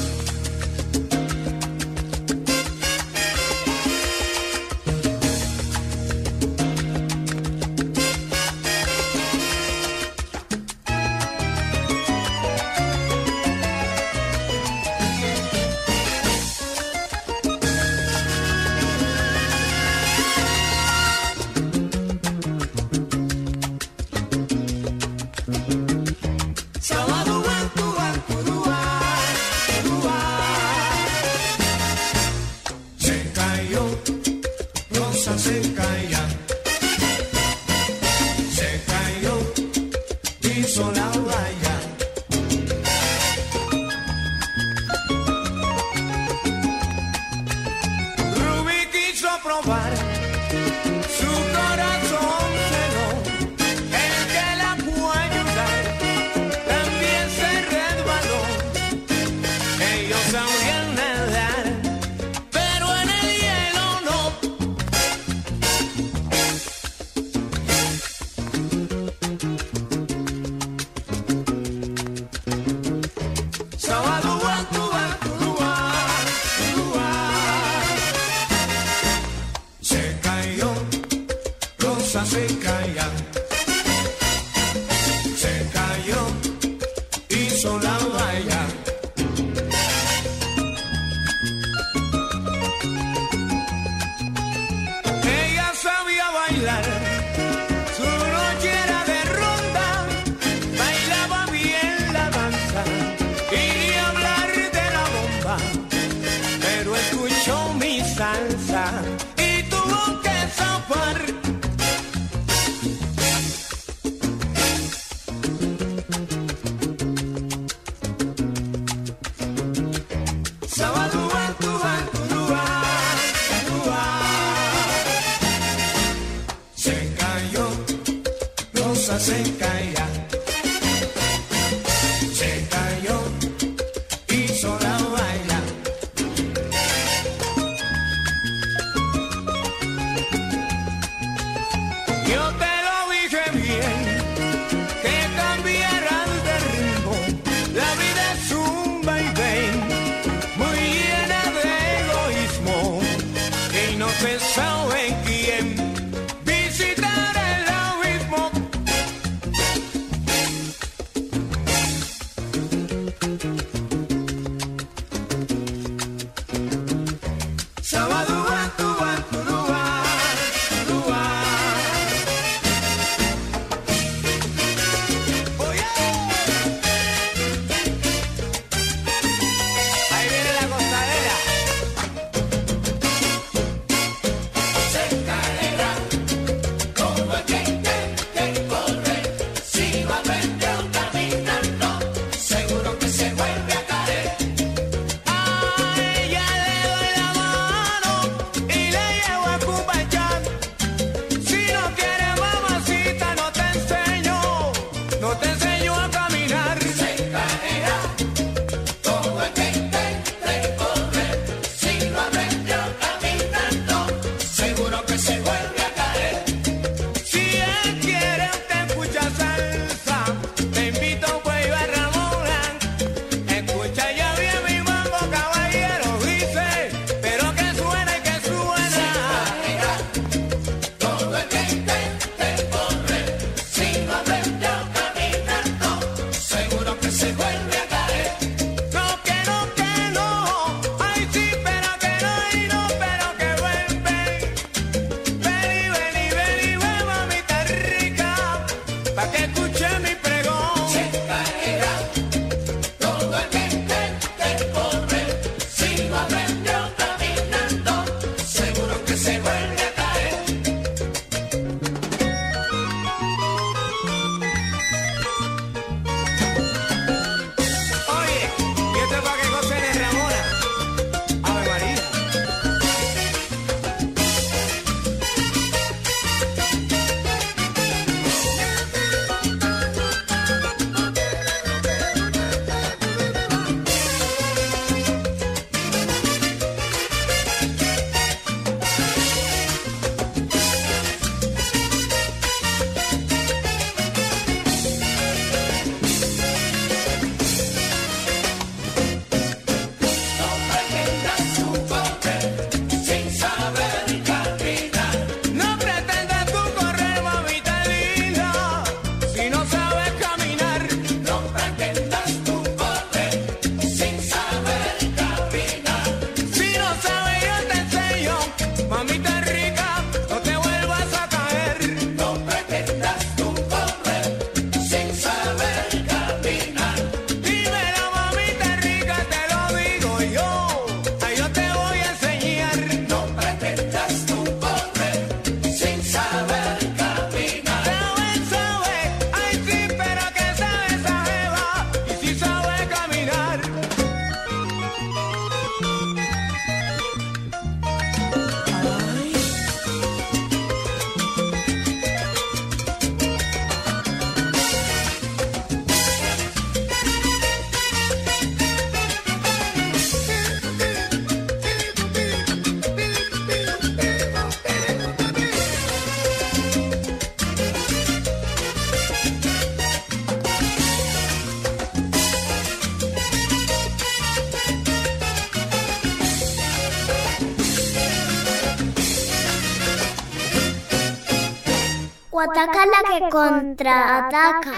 ataca la que contraataca.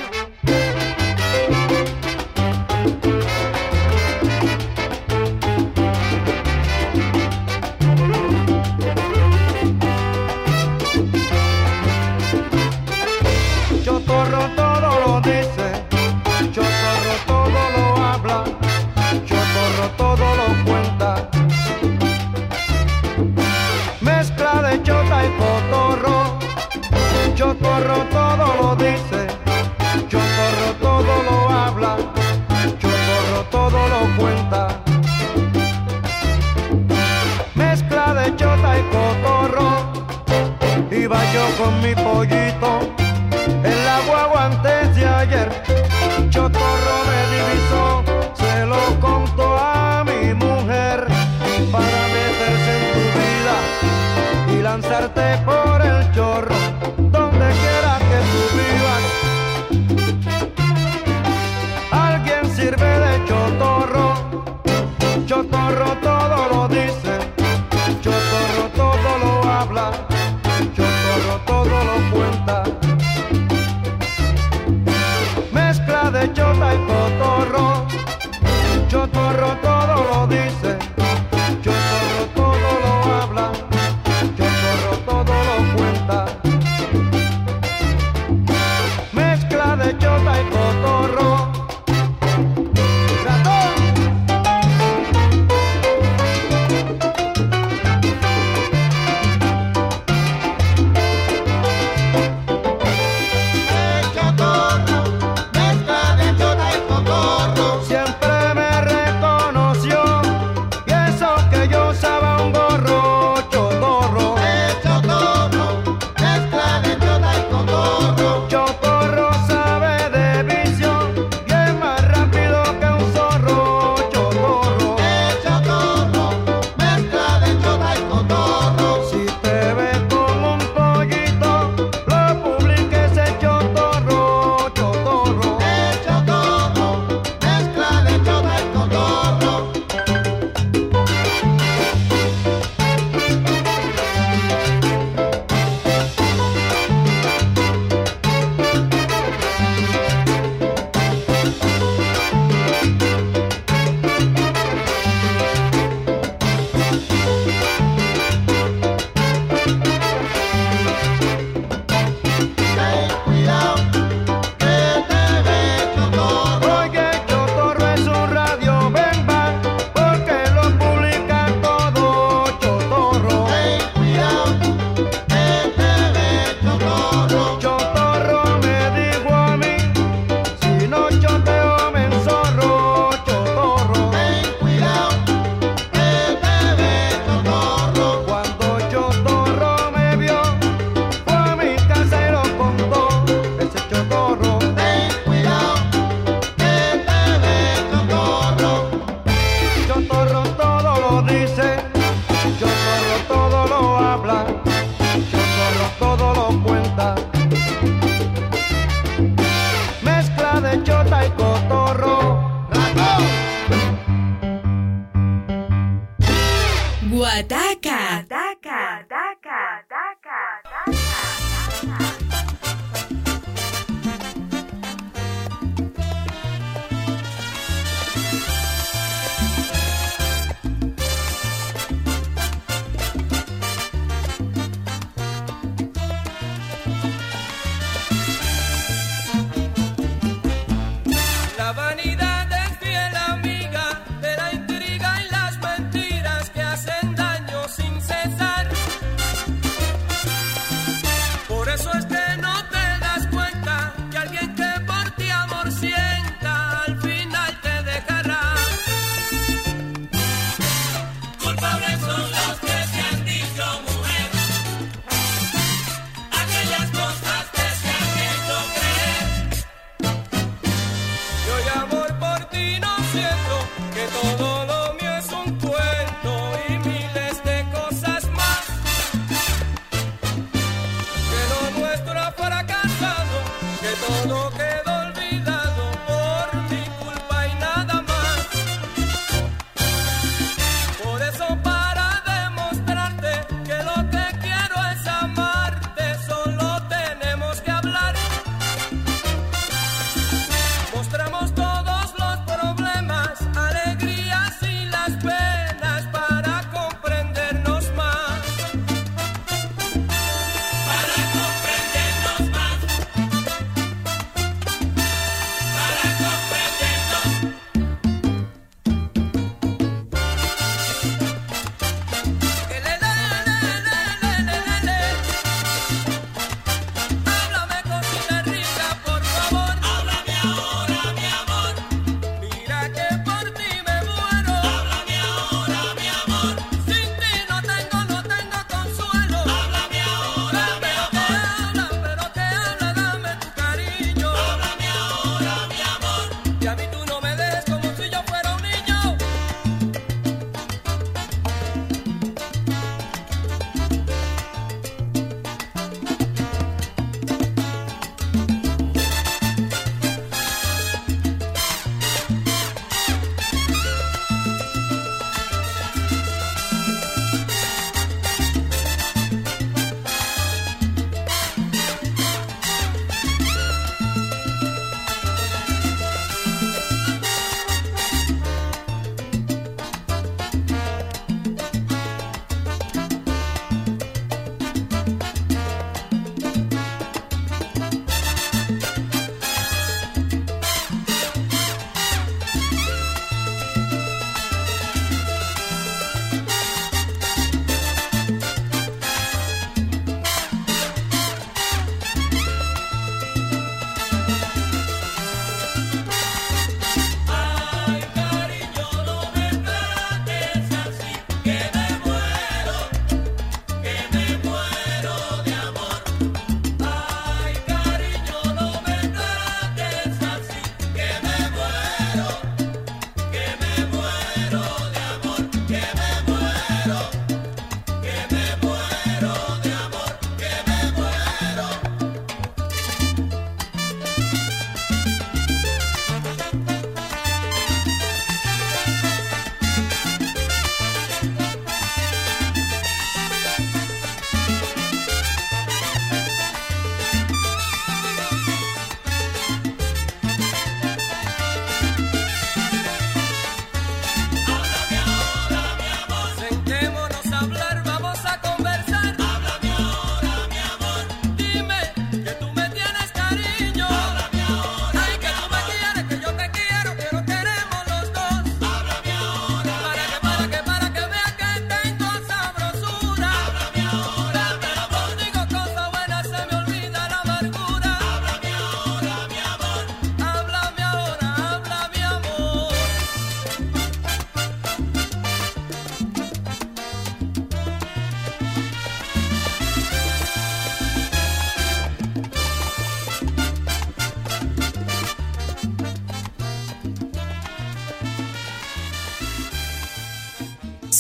Guataca.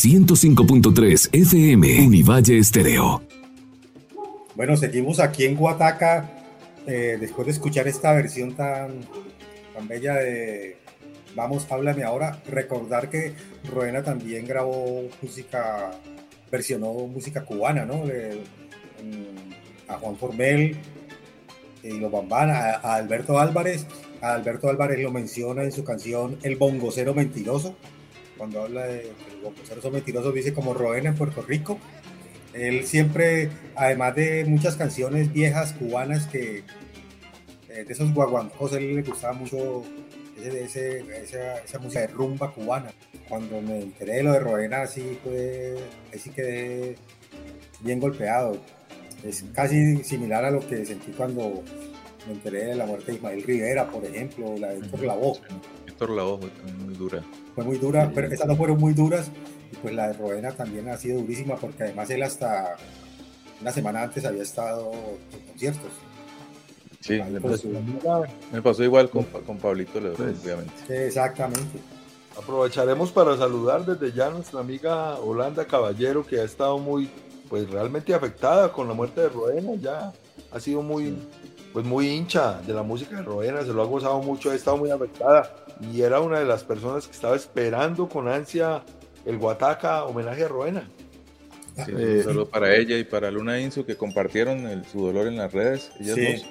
105.3 FM Univalle Estéreo. Bueno, seguimos aquí en Guataca eh, después de escuchar esta versión tan, tan bella de Vamos, háblame ahora. Recordar que Roena también grabó música, versionó música cubana, ¿no? A Juan Formel y los Bambán, a, a Alberto Álvarez. A Alberto Álvarez lo menciona en su canción El Bongocero Mentiroso. Cuando habla de el bongocero son mentirosos, dice como Roena en Puerto Rico. Él siempre, además de muchas canciones viejas cubanas que eh, de esos guaguancos, a él le gustaba mucho ese- ese- esa, esa música de rumba cubana. Cuando me enteré de lo de Roena, así fue, ahí sí quedé bien golpeado. Es casi similar a lo que sentí cuando me enteré de la muerte de Ismael Rivera, por ejemplo, la de Héctor Lavoe. Héctor Lavoe fue también muy dura. Fue muy dura, pero esas no fueron muy duras. Y pues la de Roena también ha sido durísima porque además él hasta una semana antes había estado en conciertos. Sí, me con pasó, me pasó igual con, con Pablito León, obviamente. Exactamente. Aprovecharemos para saludar desde ya a nuestra amiga Holanda Caballero, que ha estado muy, pues realmente afectada con la muerte de Roena, ya ha sido muy, pues muy hincha de la música de Roena, se lo ha gozado mucho, ha estado muy afectada y era una de las personas que estaba esperando con ansia el Guataca homenaje a Roena. Sí, un saludo para ella y para Luna Insu que compartieron el- su dolor en las redes. Ellas Sí. dos,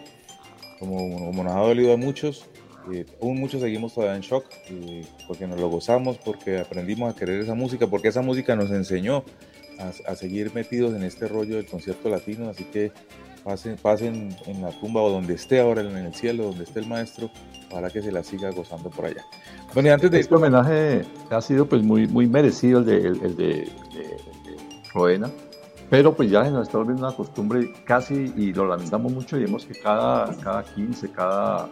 como, como nos ha dolido a muchos, eh, aún muchos seguimos todavía en shock eh, porque nos lo gozamos, porque aprendimos a querer esa música, porque esa música nos enseñó a, a seguir metidos en este rollo del concierto latino. Así que pasen, pasen en la tumba o donde esté ahora en el cielo, donde esté el maestro, para que se la siga gozando por allá. Bueno, y antes de Este homenaje ha sido pues muy, muy merecido el de, el, el de, de- de Roena, pero pues ya se nos está volviendo una costumbre casi y lo lamentamos mucho vemos que cada, cada 15, cada,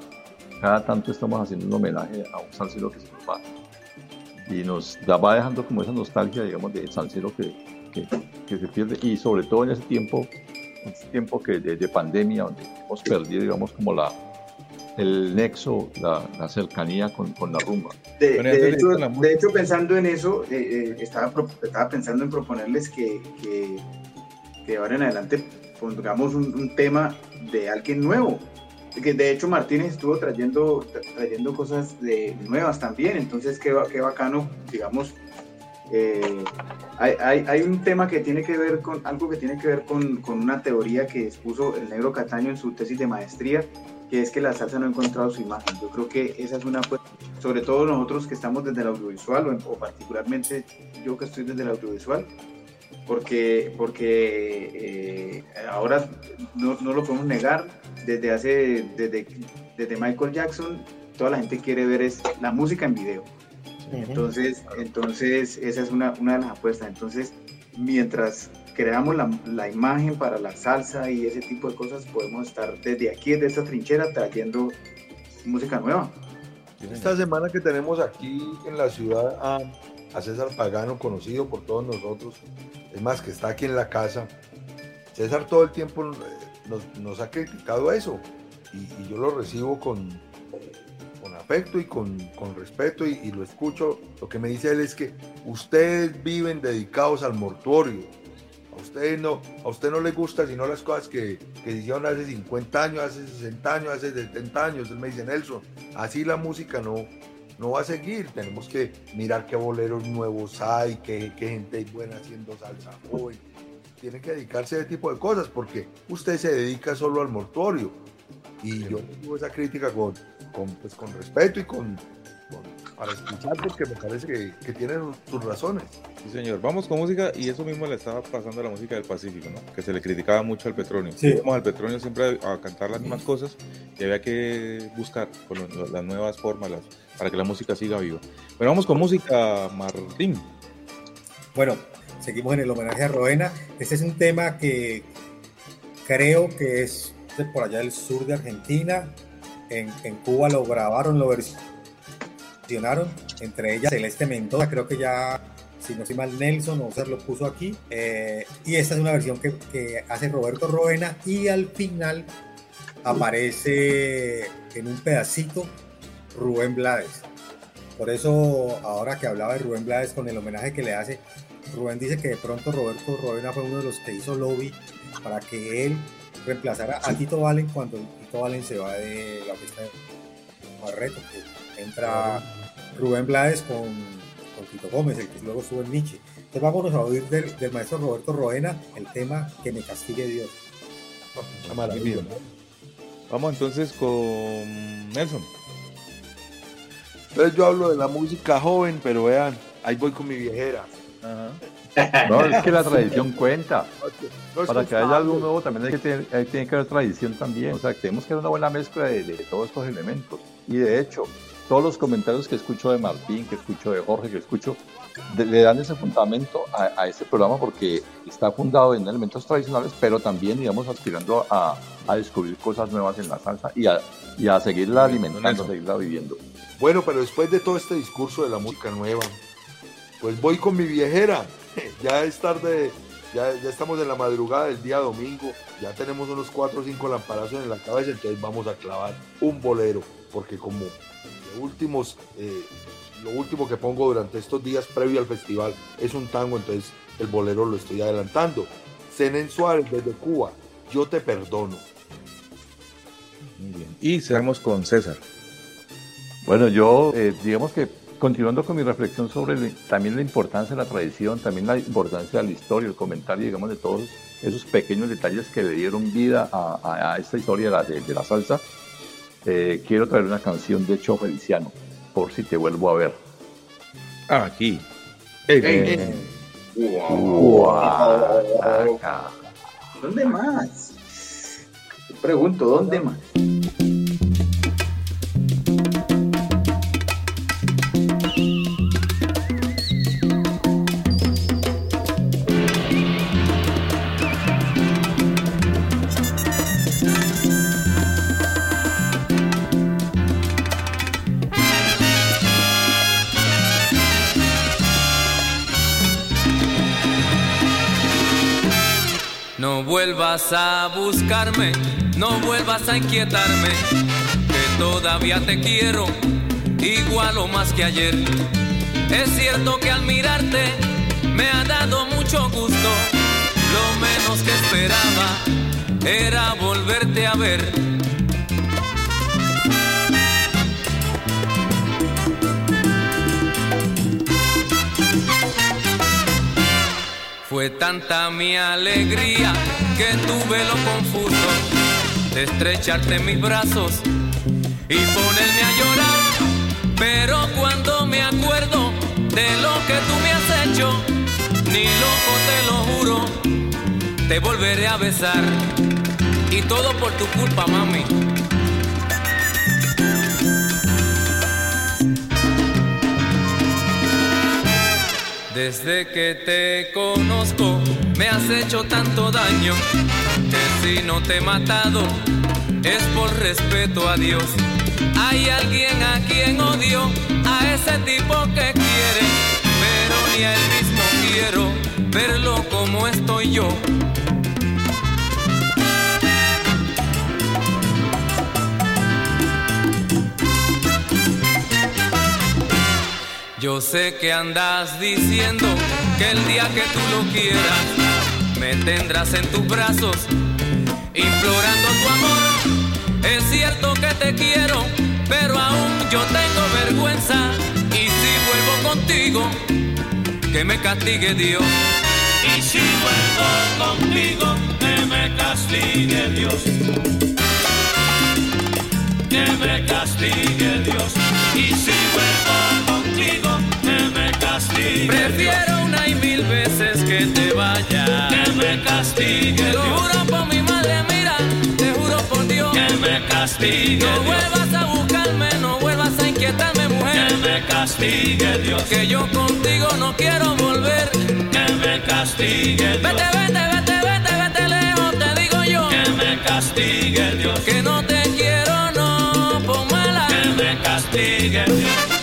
cada tanto estamos haciendo un homenaje a un salsero que se nos va y nos va dejando como esa nostalgia digamos del salsero que, que, que se pierde y sobre todo en ese tiempo, en ese tiempo que de, de pandemia donde hemos perdido digamos como la el nexo, la, la cercanía con, con la rumba. De, de hecho, de hecho, pensando en eso, eh, eh, estaba, estaba pensando en proponerles que, que, que de ahora en adelante pongamos un, un tema de alguien nuevo. Que de hecho Martínez estuvo trayendo, tra- trayendo cosas de, nuevas también, entonces qué, qué bacano, digamos. eh, hay, hay, hay un tema que tiene que ver con algo que tiene que ver con, con una teoría que expuso el negro Cataño en su tesis de maestría, que es que la salsa no ha encontrado su imagen. Yo creo que esa es una, pues, sobre todo nosotros que estamos desde el audiovisual, o, en- o particularmente yo que estoy desde el audiovisual, porque, porque eh, ahora no, no lo podemos negar, desde hace, desde, desde Michael Jackson, toda la gente quiere ver es la música en video. Entonces, entonces esa es una, una de las apuestas. Entonces, mientras creamos la, la imagen para la salsa y ese tipo de cosas, podemos estar desde aquí, desde esta trinchera, trayendo música nueva. Esta semana que tenemos aquí en la ciudad a, a César Pagano, conocido por todos nosotros, es más, que está aquí en la casa. César todo el tiempo eh, nos, nos ha criticado eso y, y yo lo recibo con, con afecto y con, con respeto y, y lo escucho. Lo que me dice él es que ustedes viven dedicados al mortuorio. A usted no, a usted no le gusta sino las cosas que, que se hicieron hace 50 años, hace 60 años, hace 70 años. Él me dice, Nelson, así la música no, no va a seguir. Tenemos que mirar qué boleros nuevos hay, qué, qué gente hay buena haciendo salsa joven. Tiene que dedicarse a ese tipo de cosas porque usted se dedica solo al mortuorio. Y yo digo esa crítica con, con, pues, con respeto y con- para escuchar porque me parece que, que tiene sus razones. Sí, señor. Vamos con música y eso mismo le estaba pasando a la música del Pacífico, ¿no? Que se le criticaba mucho al petróleo. Sí. Vamos al petróleo siempre a, a cantar las mismas cosas y había que buscar con lo- las nuevas formas las- para que la música siga viva. Bueno, vamos con música, Martín. Bueno, seguimos en el homenaje a Roena. Este es un tema que creo que es de por allá del sur de Argentina. En, en Cuba lo grabaron, lo versionaron. Entre ellas Celeste Mendoza, creo que ya, si no estoy mal, Nelson o Ser lo puso aquí. Eh, y esta es una versión que, que hace Roberto Roena y al final aparece en un pedacito Rubén Blades. Por eso, ahora que hablaba de Rubén Blades con el homenaje que le hace, Rubén dice que de pronto Roberto Roena fue uno de los que hizo lobby para que él reemplazara a Tito Valen cuando Tito Valen se va de la orquesta de Barreto, que entra Rubén Blades con, con Tito Gómez, el que luego estuvo en Nietzsche. Entonces vámonos a oír del, del maestro Roberto Roena el tema Que me castigue Dios. Muy bien. Vamos entonces con Nelson. Entonces yo hablo de la música joven, pero vean, ahí voy con mi viejera. No, es que la tradición cuenta. Para que haya algo nuevo también hay que tener, hay- tiene que haber tradición también. O sea, tenemos que hacer una buena mezcla de, de todos estos elementos. Y de hecho, todos los comentarios que escucho de Martín, que escucho de Jorge, que escucho, de- le dan ese fundamento a, a este programa porque está fundado en elementos tradicionales, pero también, digamos, aspirando a, a descubrir cosas nuevas en la salsa y a, y a seguirla alimentando, a seguirla viviendo. Bueno, pero después de todo este discurso de la música nueva, pues voy con mi viejera. Ya es tarde, ya, ya estamos en la madrugada del día domingo, ya tenemos unos 4 o 5 lamparazos en la cabeza, entonces vamos a clavar un bolero, porque como últimos, eh, lo último que pongo durante estos días previo al festival es un tango, entonces el bolero lo estoy adelantando. Zenén Suárez desde Cuba, yo te perdono. Muy bien. Y cerramos con César. Bueno, yo, eh, digamos que continuando con mi reflexión sobre también la importancia de la tradición, también la importancia de la historia, el comentario, digamos, de todos esos pequeños detalles que le dieron vida a, esta historia de la salsa, eh, quiero traer una canción de Cho Feliciano, por si te vuelvo a ver. Ah, aquí. Eh, Oaxaca. ¿Dónde más? Te pregunto, ¿dónde más? Vuelvas a buscarme, no vuelvas a inquietarme, que todavía te quiero, igual o más que ayer. Es cierto que al mirarte me ha dado mucho gusto, lo menos que esperaba era volverte a ver. Fue tanta mi alegría que tuve lo confuso de estrecharte en mis brazos y ponerme a llorar. Pero cuando me acuerdo de lo que tú me has hecho, ni loco te lo juro, te volveré a besar. Y todo por tu culpa, mami. Desde que te conozco me has hecho tanto daño que si no te he matado es por respeto a Dios. Hay alguien a quien odio, a ese tipo que quiere, pero ni a él mismo quiero verlo como estoy yo. Yo sé que andas diciendo que el día que tú lo quieras, me tendrás en tus brazos, implorando tu amor. Es cierto que te quiero, pero aún yo tengo vergüenza. Y si vuelvo contigo, que me castigue Dios. Y si vuelvo contigo, que me castigue Dios. Que me castigue Dios. Y si vuelvo contigo, castigue Prefiero una y mil veces que te vaya. Que me castigue lo juro por mi madre, mira, te juro por Dios. Que me castigue No vuelvas a buscarme, no vuelvas a inquietarme, mujer. Que me castigue Dios. Que yo contigo no quiero volver. Que me castigue Dios. Vete, vete, vete, vete, vete lejos, te digo yo. Que me castigue Dios. Que no te quiero, no, por mala. Que me castigue Dios.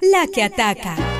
La que ataca.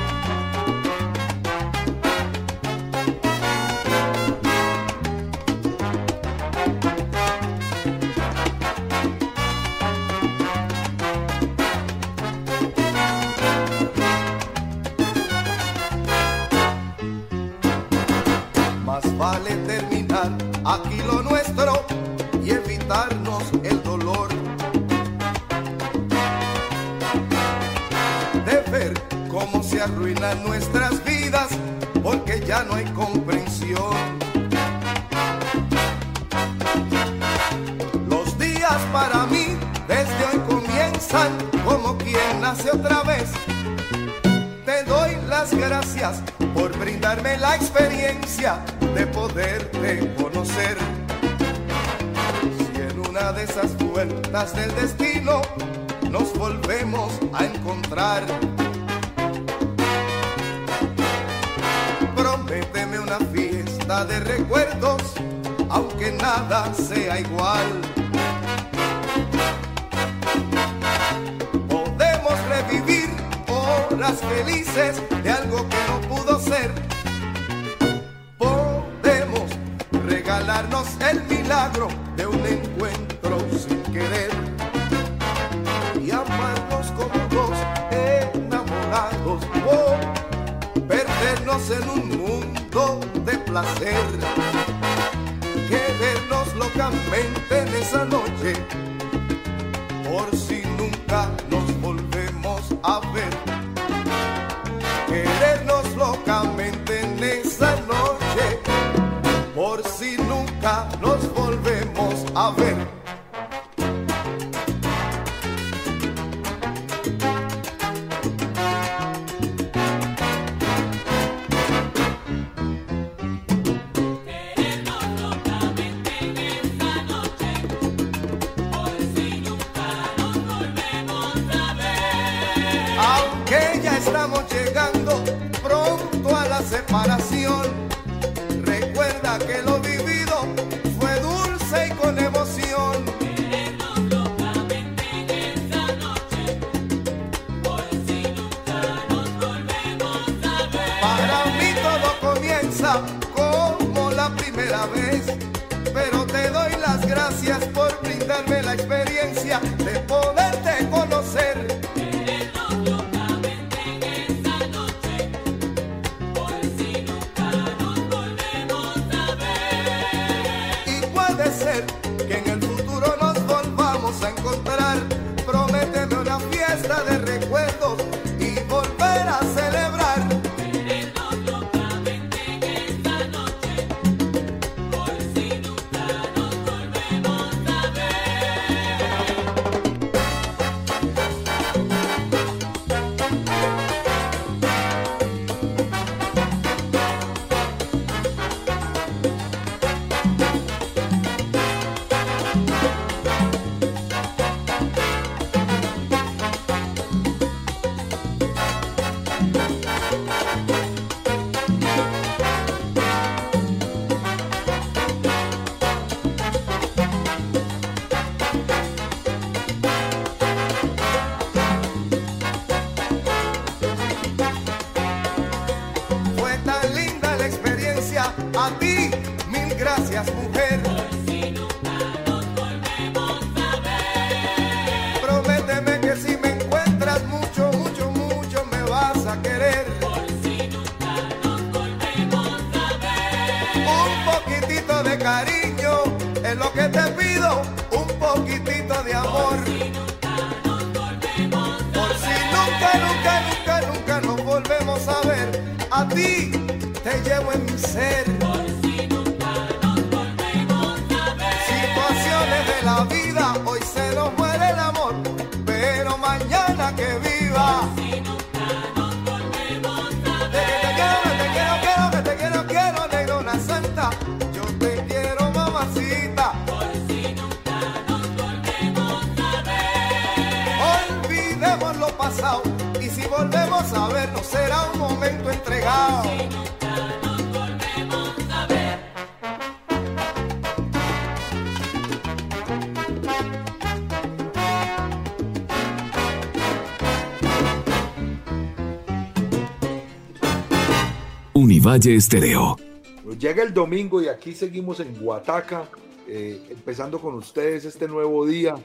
Valle Estéreo. Pues llega el domingo y aquí seguimos en Guataca, eh, empezando con ustedes este nuevo día.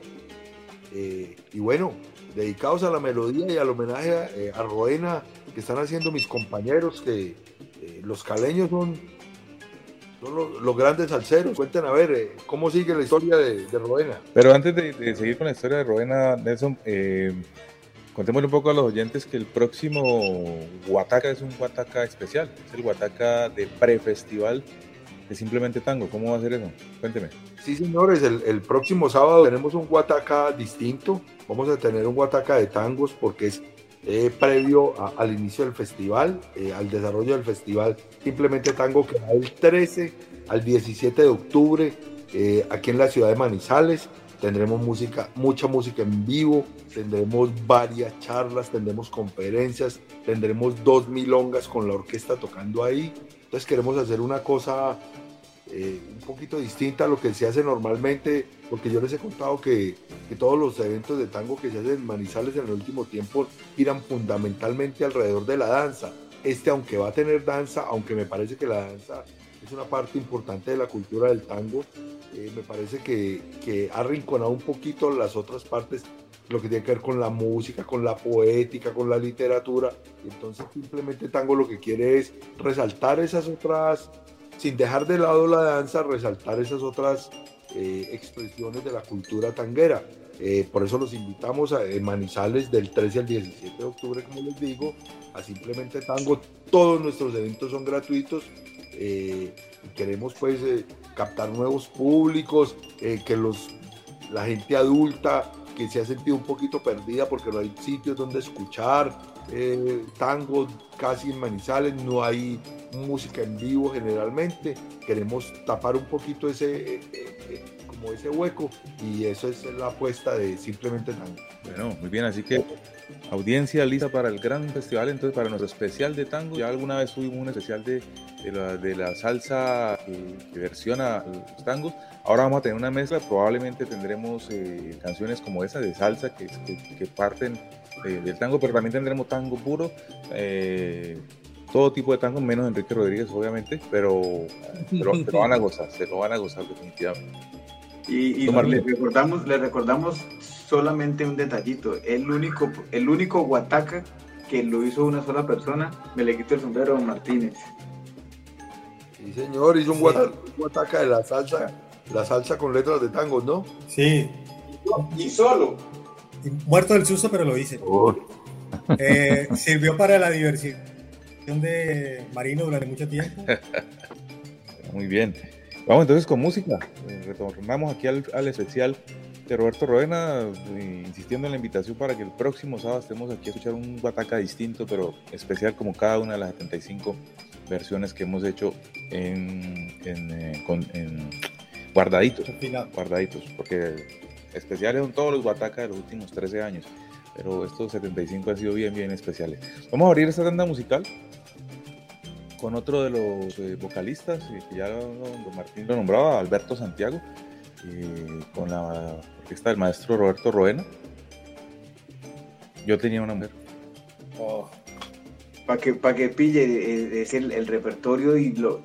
Eh, y bueno, dedicados a la melodía y al homenaje a, eh, Roena que están haciendo mis compañeros, que eh, los caleños son, los, grandes salseros. Cuenten a ver, ¿cómo sigue la historia de, de Roena? Pero antes de, seguir con la historia de Roena, Nelson, Contémosle un poco a los oyentes que el próximo Guataca es un Guataca especial, es el Guataca de prefestival de Simplemente Tango. ¿Cómo va a ser eso? Cuénteme. Sí, señores, el, próximo sábado tenemos un Guataca distinto. Vamos a tener un Guataca de tangos porque es eh, previo al inicio del festival, eh, al desarrollo del festival Simplemente Tango, que va del 13 al 17 de octubre eh, aquí en la ciudad de Manizales. Tendremos música, mucha música en vivo, tendremos varias charlas, tendremos conferencias, tendremos dos milongas con la orquesta tocando ahí. Entonces queremos hacer una cosa eh, un poquito distinta a lo que se hace normalmente, porque yo les he contado que, que todos los eventos de tango que se hacen en Manizales en el último tiempo giran fundamentalmente alrededor de la danza. Este, aunque va a tener danza, aunque me parece que la danza es una parte importante de la cultura del tango, eh, me parece que, que ha arrinconado un poquito las otras partes, lo que tiene que ver con la música, con la poética, con la literatura. Entonces simplemente tango lo que quiere es resaltar esas otras sin dejar de lado la danza, resaltar esas otras eh, expresiones de la cultura tanguera. Eh, por eso los invitamos a en Manizales del 13 al 17 de octubre, como les digo, a Simplemente Tango. Todos nuestros eventos son gratuitos. Eh, queremos pues eh, captar nuevos públicos, eh, que los, la gente adulta que se ha sentido un poquito perdida porque no hay sitios donde escuchar eh, tango casi en Manizales, no hay música en vivo generalmente. Queremos tapar un poquito ese, como ese hueco y eso es la apuesta de simplemente tango. Bueno, muy bien, así que audiencia lista para el gran festival, entonces para nuestro especial de tango. Ya alguna vez tuvimos un especial de, de la, de la salsa que, que versiona los tangos. Ahora vamos a tener una mezcla, probablemente tendremos eh, canciones como esa de salsa que, que, que parten eh, del tango, pero también tendremos tango puro. eh, todo tipo de tango, menos Enrique Rodríguez, obviamente, pero, pero, pero van a gozar, se lo van a gozar definitivamente. Y, le recordamos, le recordamos solamente un detallito. El único, el único Guataca que lo hizo una sola persona, me le quito el sombrero a Martínez. Sí, señor, hizo un guataca de la salsa, la salsa con letras de tango, ¿no? Sí. Y solo. Muerto del susto, pero lo hice. Eh, sirvió para la diversión de Marino durante mucho tiempo. Muy bien. Vamos entonces con música. Eh, Retornamos aquí al, al especial de Roberto Roena, eh, insistiendo en la invitación para que el próximo sábado estemos aquí a escuchar un Guataca distinto, pero especial como cada una de las 75 versiones que hemos hecho en, en, eh, con- en guardaditos. Guardaditos, porque especiales son todos los Guatacas de los últimos 13 años, pero estos 75 han sido bien, bien especiales. Vamos a abrir esta tanda musical con otro de los eh, vocalistas, eh, que ya don Martín lo nombraba, Alberto Santiago, eh, con la orquesta del maestro Roberto Roena. Yo tenía una mujer. Para que, para que pille eh, es el, el repertorio y lo,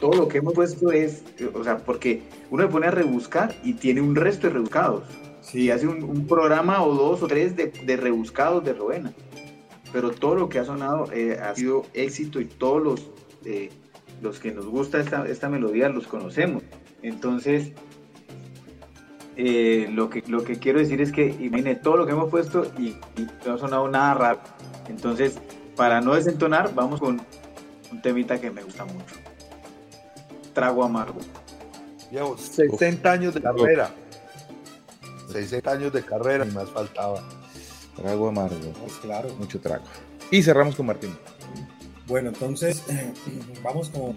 todo lo que hemos puesto es, o sea, porque uno se pone a rebuscar y tiene un resto de rebuscados. Y hace un, un programa o dos o tres de, de rebuscados de Roena. Pero todo lo que ha sonado eh, ha sido éxito y todos los, eh, los que nos gusta esta, esta melodía los conocemos. Entonces, eh, lo, que, lo que quiero decir es que imagine todo lo que hemos puesto y, y no ha sonado nada raro. Entonces, para no desentonar, vamos con un temita que me gusta mucho. Trago amargo. Llevo 60 años de carrera. 60 años de carrera y más faltaba. Trago amargo. claro. Mucho trago. Y cerramos con Martín. Bueno, entonces vamos con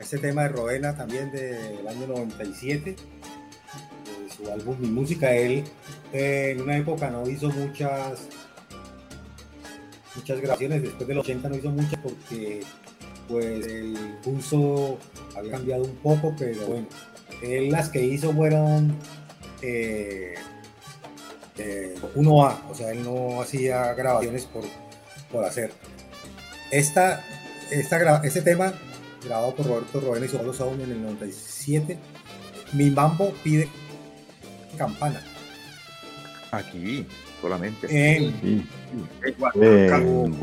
este tema de Roena también del año 97, de su álbum Mi Música. Él eh, en una época no hizo muchas muchas grabaciones, después del 80 no hizo muchas porque pues el pulso había cambiado un poco, pero bueno, él las que hizo fueron eh, eh, 1A, o sea, él no hacía grabaciones por, por hacer. Esta, esta, este tema, grabado por Roberto Roena y Solo Sound en el 97, Mi Mambo pide campana. Aquí, solamente. En- Sí. En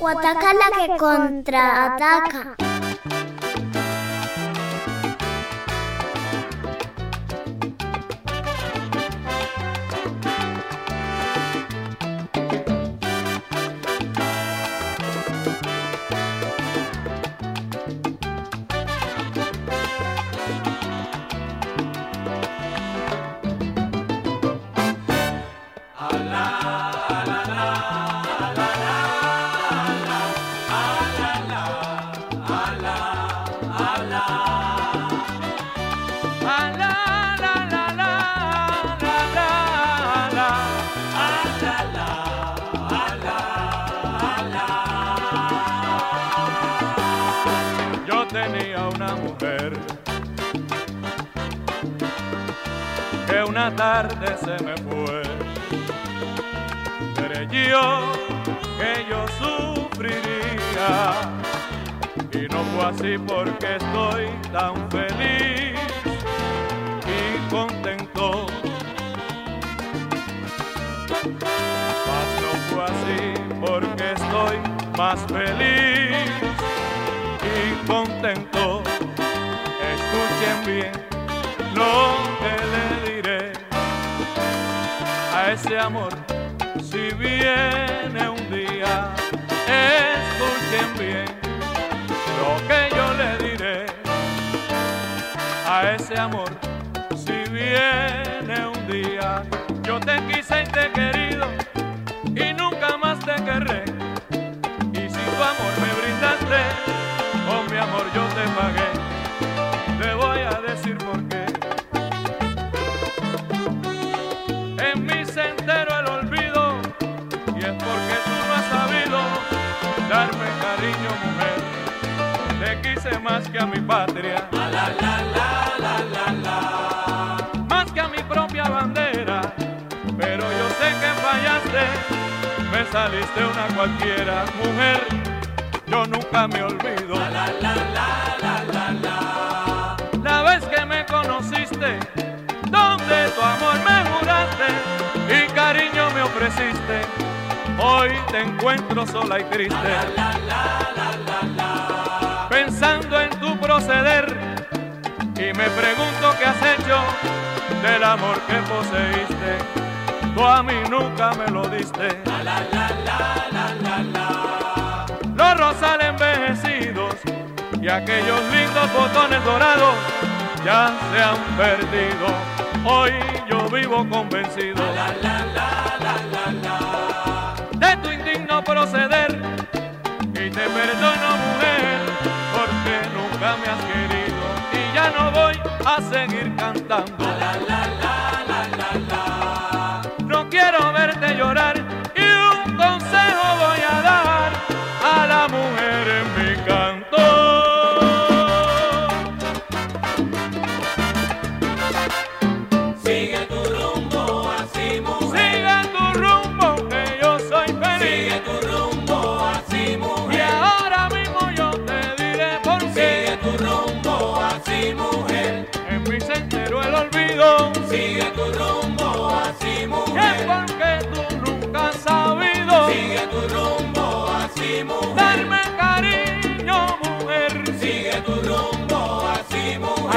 Guataca la que contraataca. Saliste una cualquiera, mujer. Yo nunca me olvido. La vez que me conociste, donde tu amor me juraste y cariño me ofreciste, hoy te encuentro sola y triste. Pensando en tu proceder y me pregunto qué has hecho del amor que poseíste. Tú a mí nunca me lo diste. Los rosales envejecidos y aquellos lindos botones dorados ya se han perdido. Hoy yo vivo convencido de tu indigno proceder y te perdono mujer porque nunca me has querido y ya no voy a seguir cantando.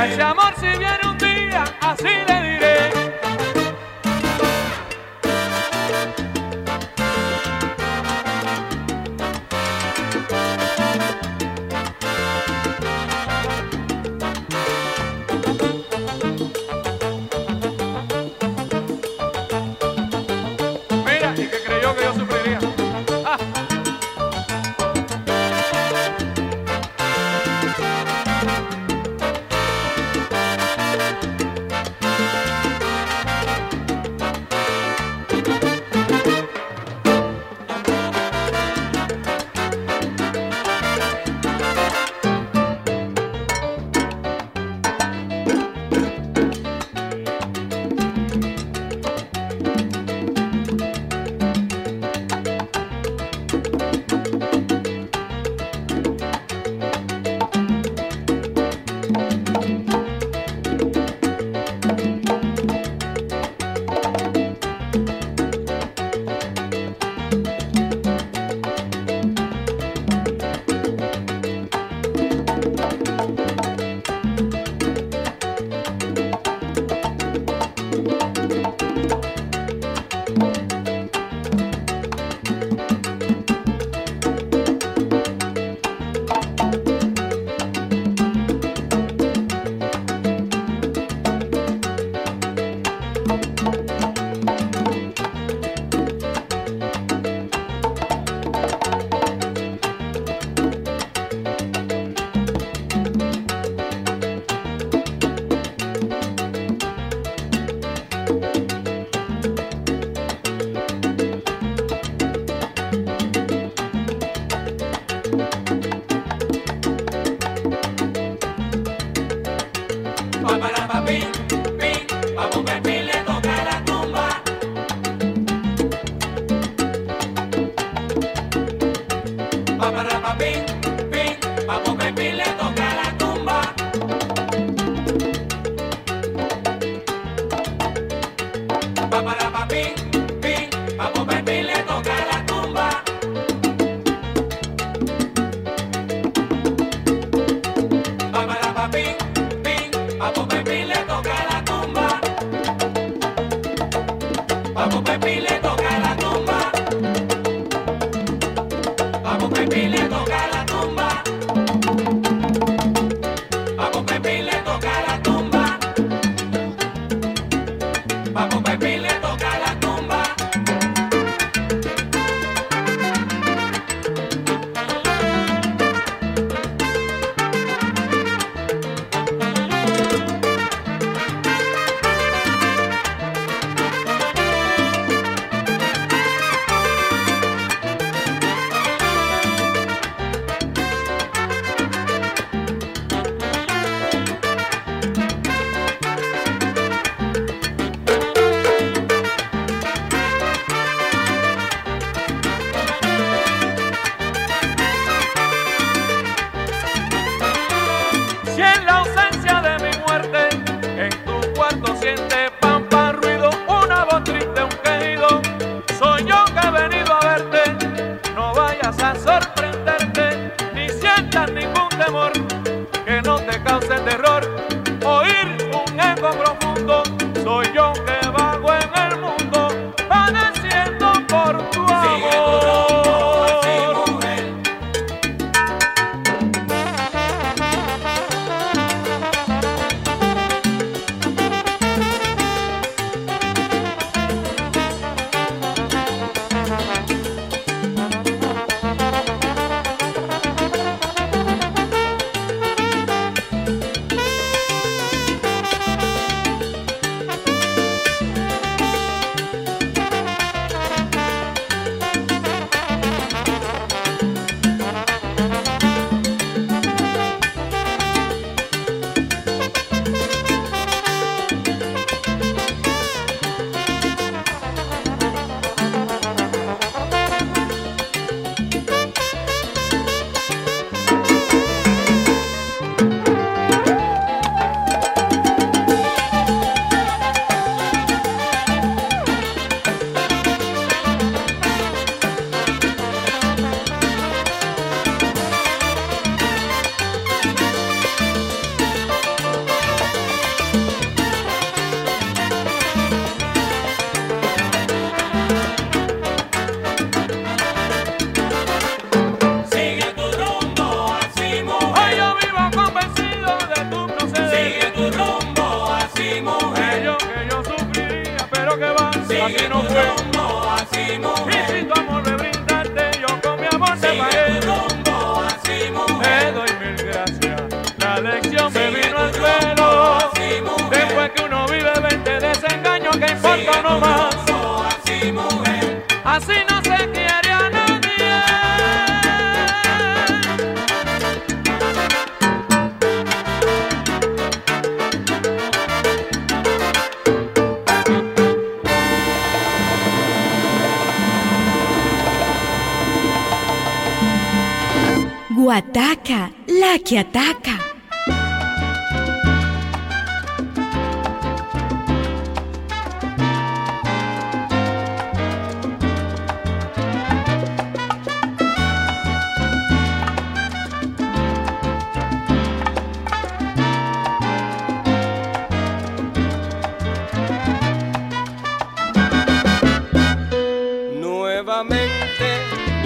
Ese amor si viene un día, así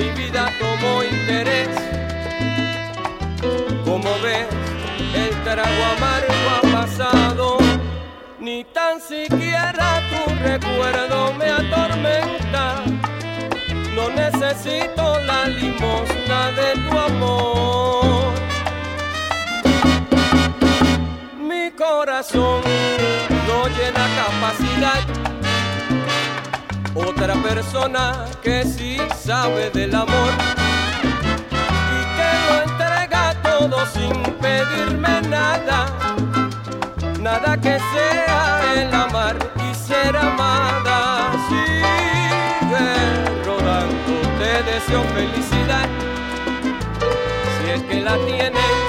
mi vida tomó interés. Como ves, el trago amargo ha pasado, ni tan siquiera tu recuerdo me atormenta. No necesito la limosna de tu amor. Mi corazón no llena capacidad otra persona que sí sabe del amor y que lo entrega todo sin pedirme nada, nada que sea el amar y ser amada. Sigue rodando, te deseo felicidad, si es que la tienes.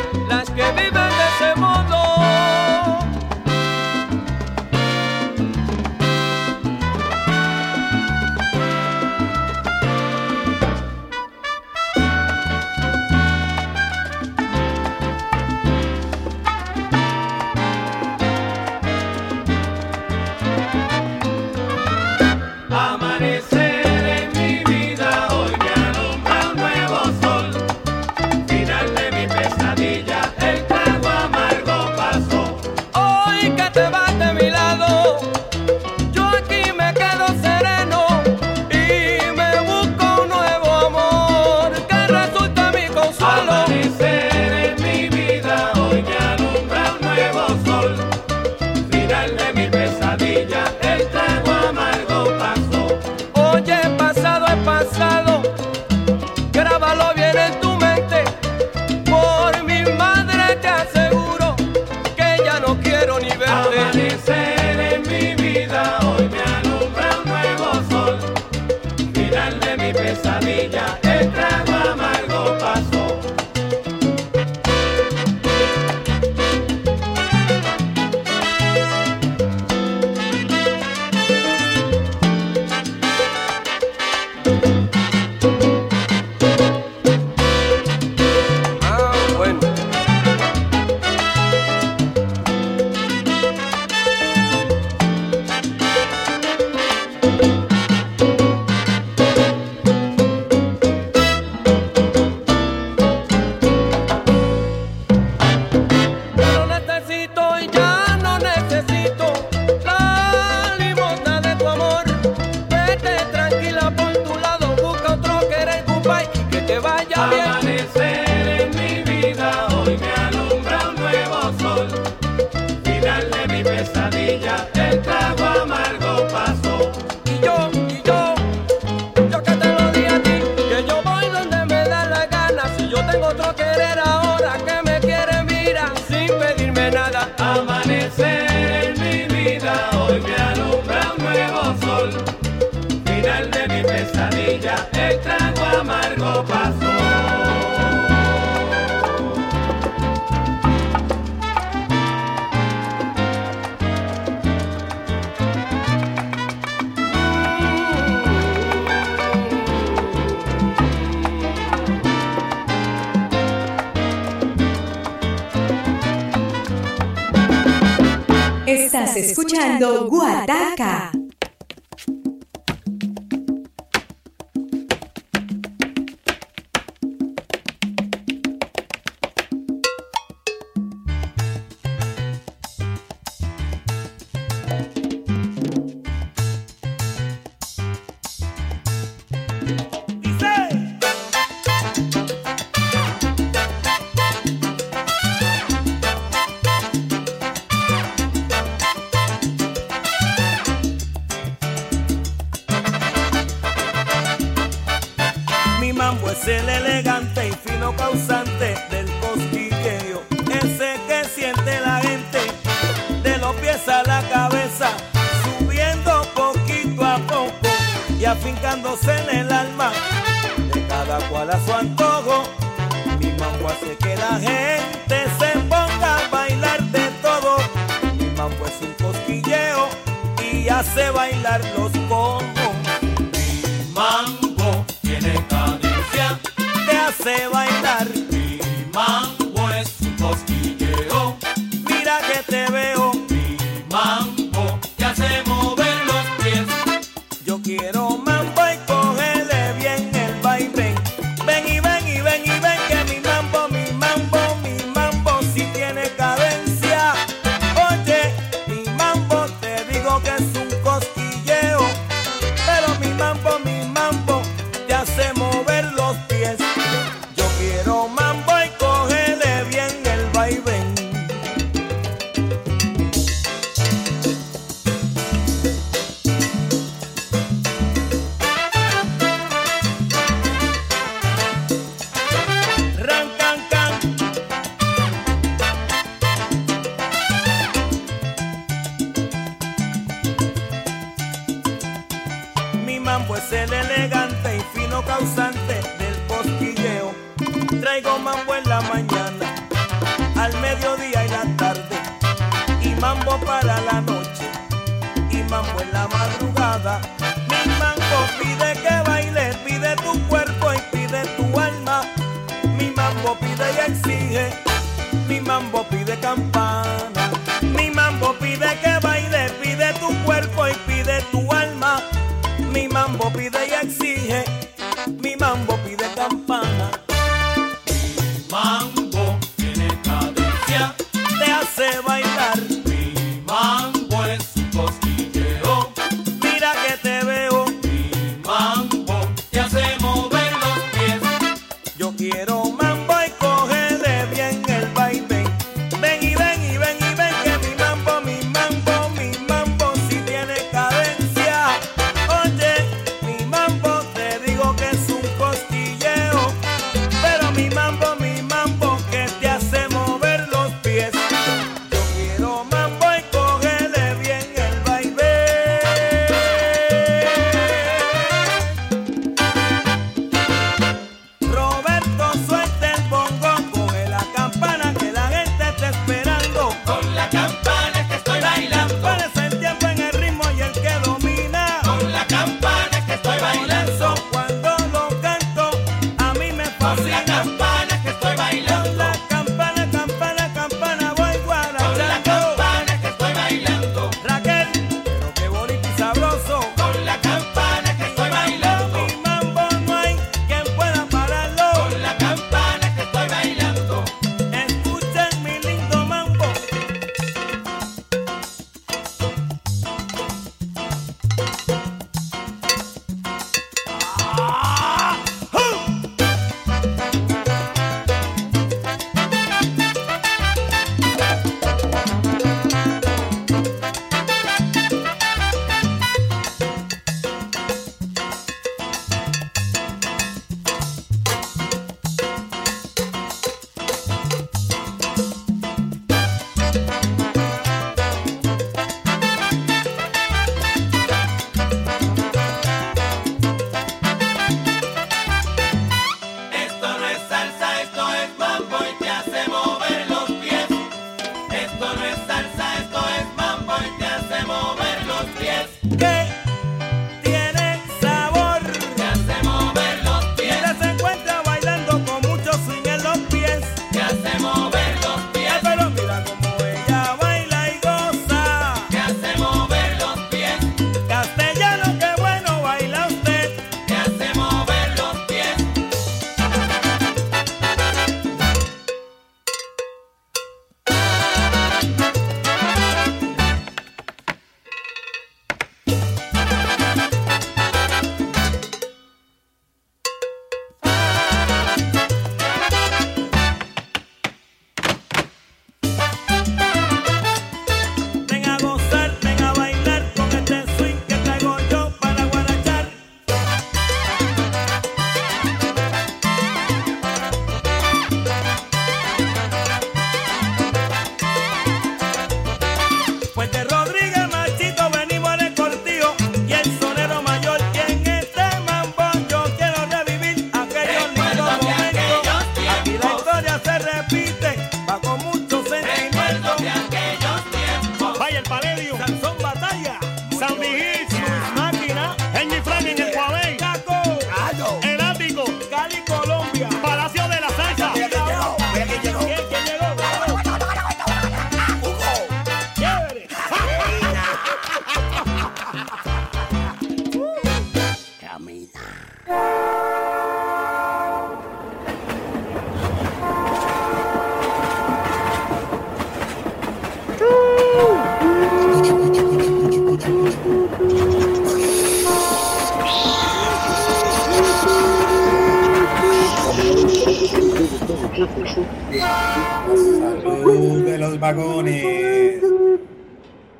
Salud de los vagones.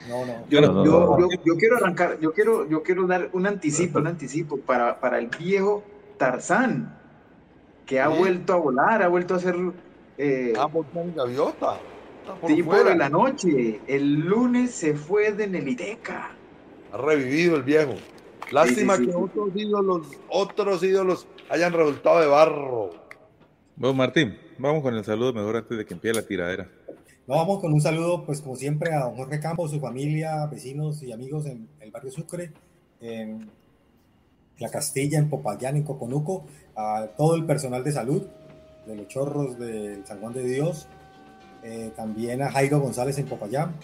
No, no. Yo, No, yo- yo- yo quiero arrancar, yo quiero, yo quiero dar un anticipo, un anticipo para, para el viejo Tarzán, que ha vuelto a volar, ha vuelto a ser eh, Ah, volcán gaviota. Tipo de la noche. El lunes se fue de Neliteca. Ha revivido el viejo. Lástima Sí, sí, sí, que otros ídolos, otros ídolos hayan resultado de barro. Bueno, Martín, vamos con el saludo mejor antes de que empiece la tiradera. No, vamos con un saludo, pues como siempre, a don Jorge Campos, su familia, vecinos y amigos en el barrio Sucre, en La Castilla, en Popayán, en Coconuco, a todo el personal de salud de los chorros del San Juan de Dios, eh, también a Jairo González en Popayán,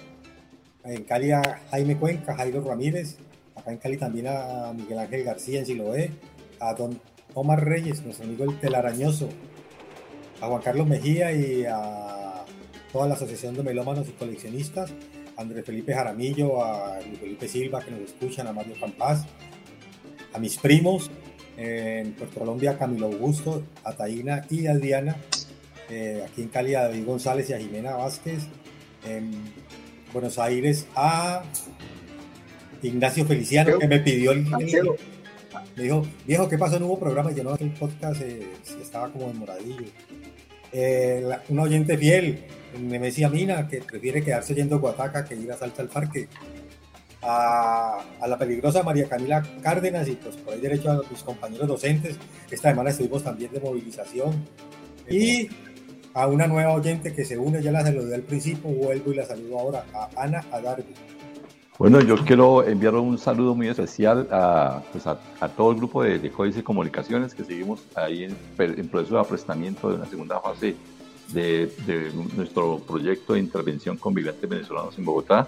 en Cali a Jaime Cuenca, Jairo Ramírez, acá en Cali también a Miguel Ángel García en Siloé, a don Omar Reyes, nuestro amigo el telarañoso, a Juan Carlos Mejía y a toda la Asociación de Melómanos y Coleccionistas, a Andrés Felipe Jaramillo, a Luis Felipe Silva que nos escuchan, a Mario Campás, a mis primos eh, en Puerto Colombia, a Camilo Augusto, a Taina y a Diana, eh, aquí en Cali a David González y a Jimena Vázquez, en Buenos Aires a Ignacio Feliciano que me pidió el, el- me dijo, viejo, ¿qué pasó? No hubo programa, y yo no, el podcast eh, estaba como en moradillo. Eh, un oyente fiel, me decía Mina, que prefiere quedarse yendo Guataca que ir a Salta al Parque. A, a la peligrosa María Camila Cárdenas y pues por ahí derecho a mis compañeros docentes. Esta semana estuvimos también de movilización. Y a una nueva oyente que se une, ya la saludé al principio, vuelvo y la saludo ahora, a Ana Adarbi. Bueno, yo quiero enviar un saludo muy especial a, pues a, a todo el grupo de, de Códice Comunicaciones que seguimos ahí en, en proceso de aprestamiento de una segunda fase de, de nuestro proyecto de intervención con migrantes venezolanos en Bogotá.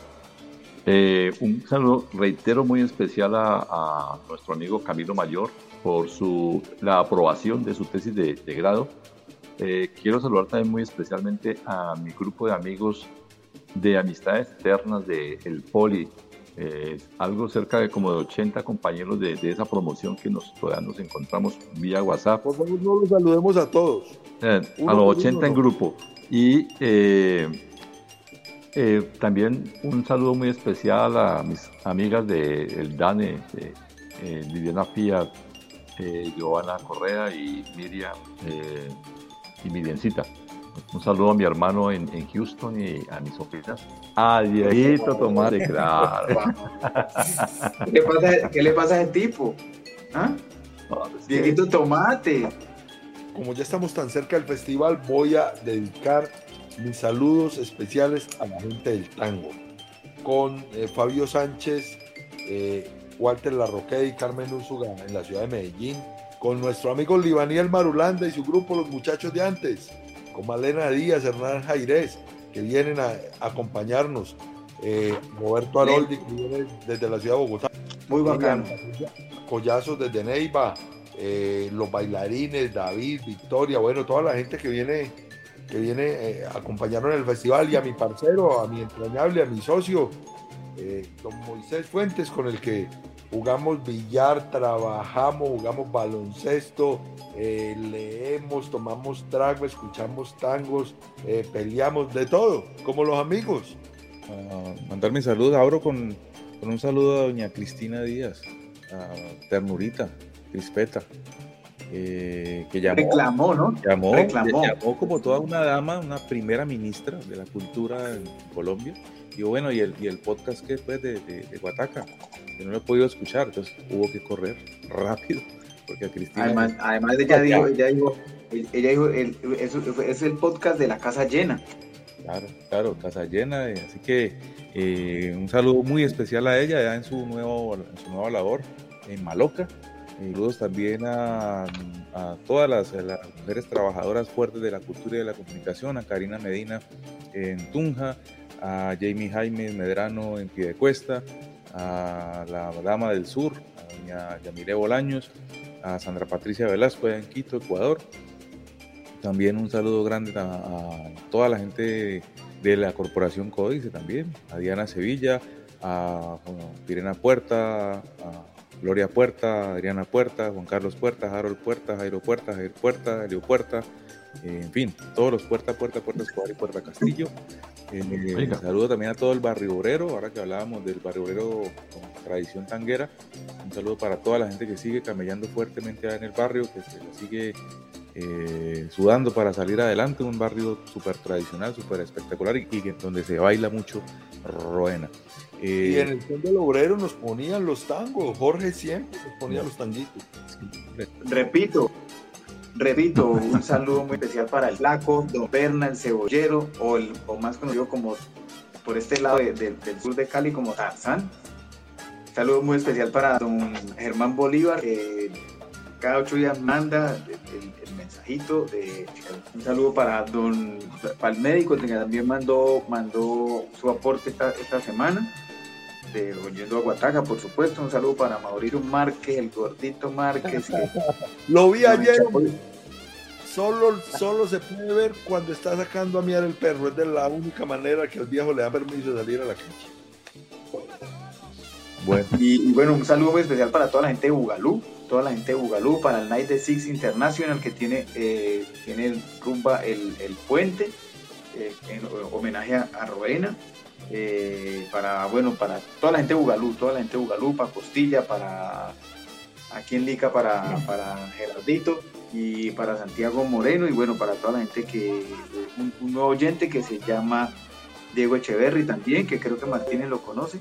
Eh, un saludo, reitero, muy especial a, a nuestro amigo Camilo Mayor por su, la aprobación de su tesis de, de grado. Eh, quiero saludar también muy especialmente a mi grupo de amigos de amistades eternas de El Poli, eh, algo cerca de como de 80 compañeros de, de esa promoción que nos, todavía nos encontramos vía WhatsApp. Por favor, no los saludemos a todos. Eh, a los por 80 uno, en grupo. Y eh, también un saludo muy especial a mis amigas de El DANE, Liliana Fiat, Giovanna Correa y Miriam y Miriamcita. Un saludo a mi hermano en, en Houston y a mis sobrinas. A Dieguito Tomate, claro. ¿Qué le pasa, qué le pasa a ese tipo? ¿Ah? Dieguito Tomate. Como ya estamos tan cerca del festival, voy a dedicar mis saludos especiales a la gente del tango. Con eh, Fabio Sánchez, eh, Walter Larroque y Carmen Úsuga en la ciudad de Medellín. Con nuestro amigo Libaniel Marulanda y su grupo Los Muchachos de Antes. Con Malena Díaz, Hernán Jairés, que vienen a, a acompañarnos. Eh, Roberto Aroldi, que viene desde la ciudad de Bogotá. Muy bacano. Collazos desde Neiva, eh, los bailarines, David, Victoria, bueno, toda la gente que viene, que viene eh, a acompañarnos en el festival y a mi parcero, a mi entrañable, a mi socio, eh, don Moisés Fuentes, con el que jugamos billar, trabajamos, jugamos baloncesto, eh, leemos, tomamos trago, escuchamos tangos, eh, peleamos, de todo, como los amigos. Ah, mandar mi saludo, abro con, con un saludo a doña Cristina Díaz, a Ternurita, Crispeta, eh, que llamó. Reclamó, ¿no? Llamó, Reclamó. llamó como toda una dama, una primera ministra de la cultura en Colombia. Y bueno, y el, y el podcast que fue de, de, de Guataca, que no lo he podido escuchar, entonces hubo que correr rápido, porque a Cristina... Además, además ella dijo, ella dijo, ella dijo, el, es, es el podcast de la casa llena. Claro, claro, casa llena, eh, así que eh, un saludo muy especial a ella ya en su, nuevo, en su nueva labor en Maloca. Saludos también a, a todas las, las mujeres trabajadoras fuertes de la cultura y de la comunicación, a Karina Medina en Tunja, a Jamie Jaime Medrano en Piedecuesta, a la Dama del Sur, a doña Yamile Bolaños, a Sandra Patricia Velasco en Quito, Ecuador. También un saludo grande a, toda la gente de la Corporación Códice también, a Diana Sevilla, a Pirena Puerta, a Gloria Puerta, Adriana Puerta, Juan Carlos Puerta, Harold Puerta, Jairo Puerta, Jair Puerta, Elio Puerta, eh, en fin, todos los Puerta, Puerta, Puerta Escobar y Puerta Castillo. Eh, saludo también a todo el barrio obrero, ahora que hablábamos del barrio obrero con tradición tanguera. Un saludo para toda la gente que sigue camellando fuertemente en el barrio, que se la sigue eh, sudando para salir adelante. Un barrio súper tradicional, súper espectacular y, y donde se baila mucho Roena. Eh, Y en el fondo del obrero nos ponían los tangos. Jorge siempre nos ponía los tanguitos. Repito, repito, un saludo muy especial para el Flaco, Don Berna, el Cebollero, o, el, o más conocido como por este lado de- de- del sur de Cali como Tarzán. Saludo muy especial para Don Germán Bolívar, que cada ocho días manda el, el- el mensajito. De, un saludo para Don para el médico, que también mandó, mandó su aporte esta, esta semana de Oyendo a Guataca, por supuesto. Un saludo para Mauricio Márquez, el gordito Márquez. que- Lo vi ayer. Solo, solo se puede ver cuando está sacando a miar el perro. Es de la única manera que el viejo le da permiso de salir a la calle. Bueno. Y, y bueno, un saludo muy especial para toda la gente de Bugalú, toda la gente de Bugalú, para el Night de Six International que tiene, eh, tiene el rumba el, el puente, eh, en homenaje a, a Roena. Eh, para bueno para toda la gente de Bugalú, toda la gente de Bugalú, para Costilla, para aquí en Lica para, para Gerardito y para Santiago Moreno y bueno para toda la gente que un, un nuevo oyente que se llama Diego Echeverry también, que creo que Martínez lo conoce.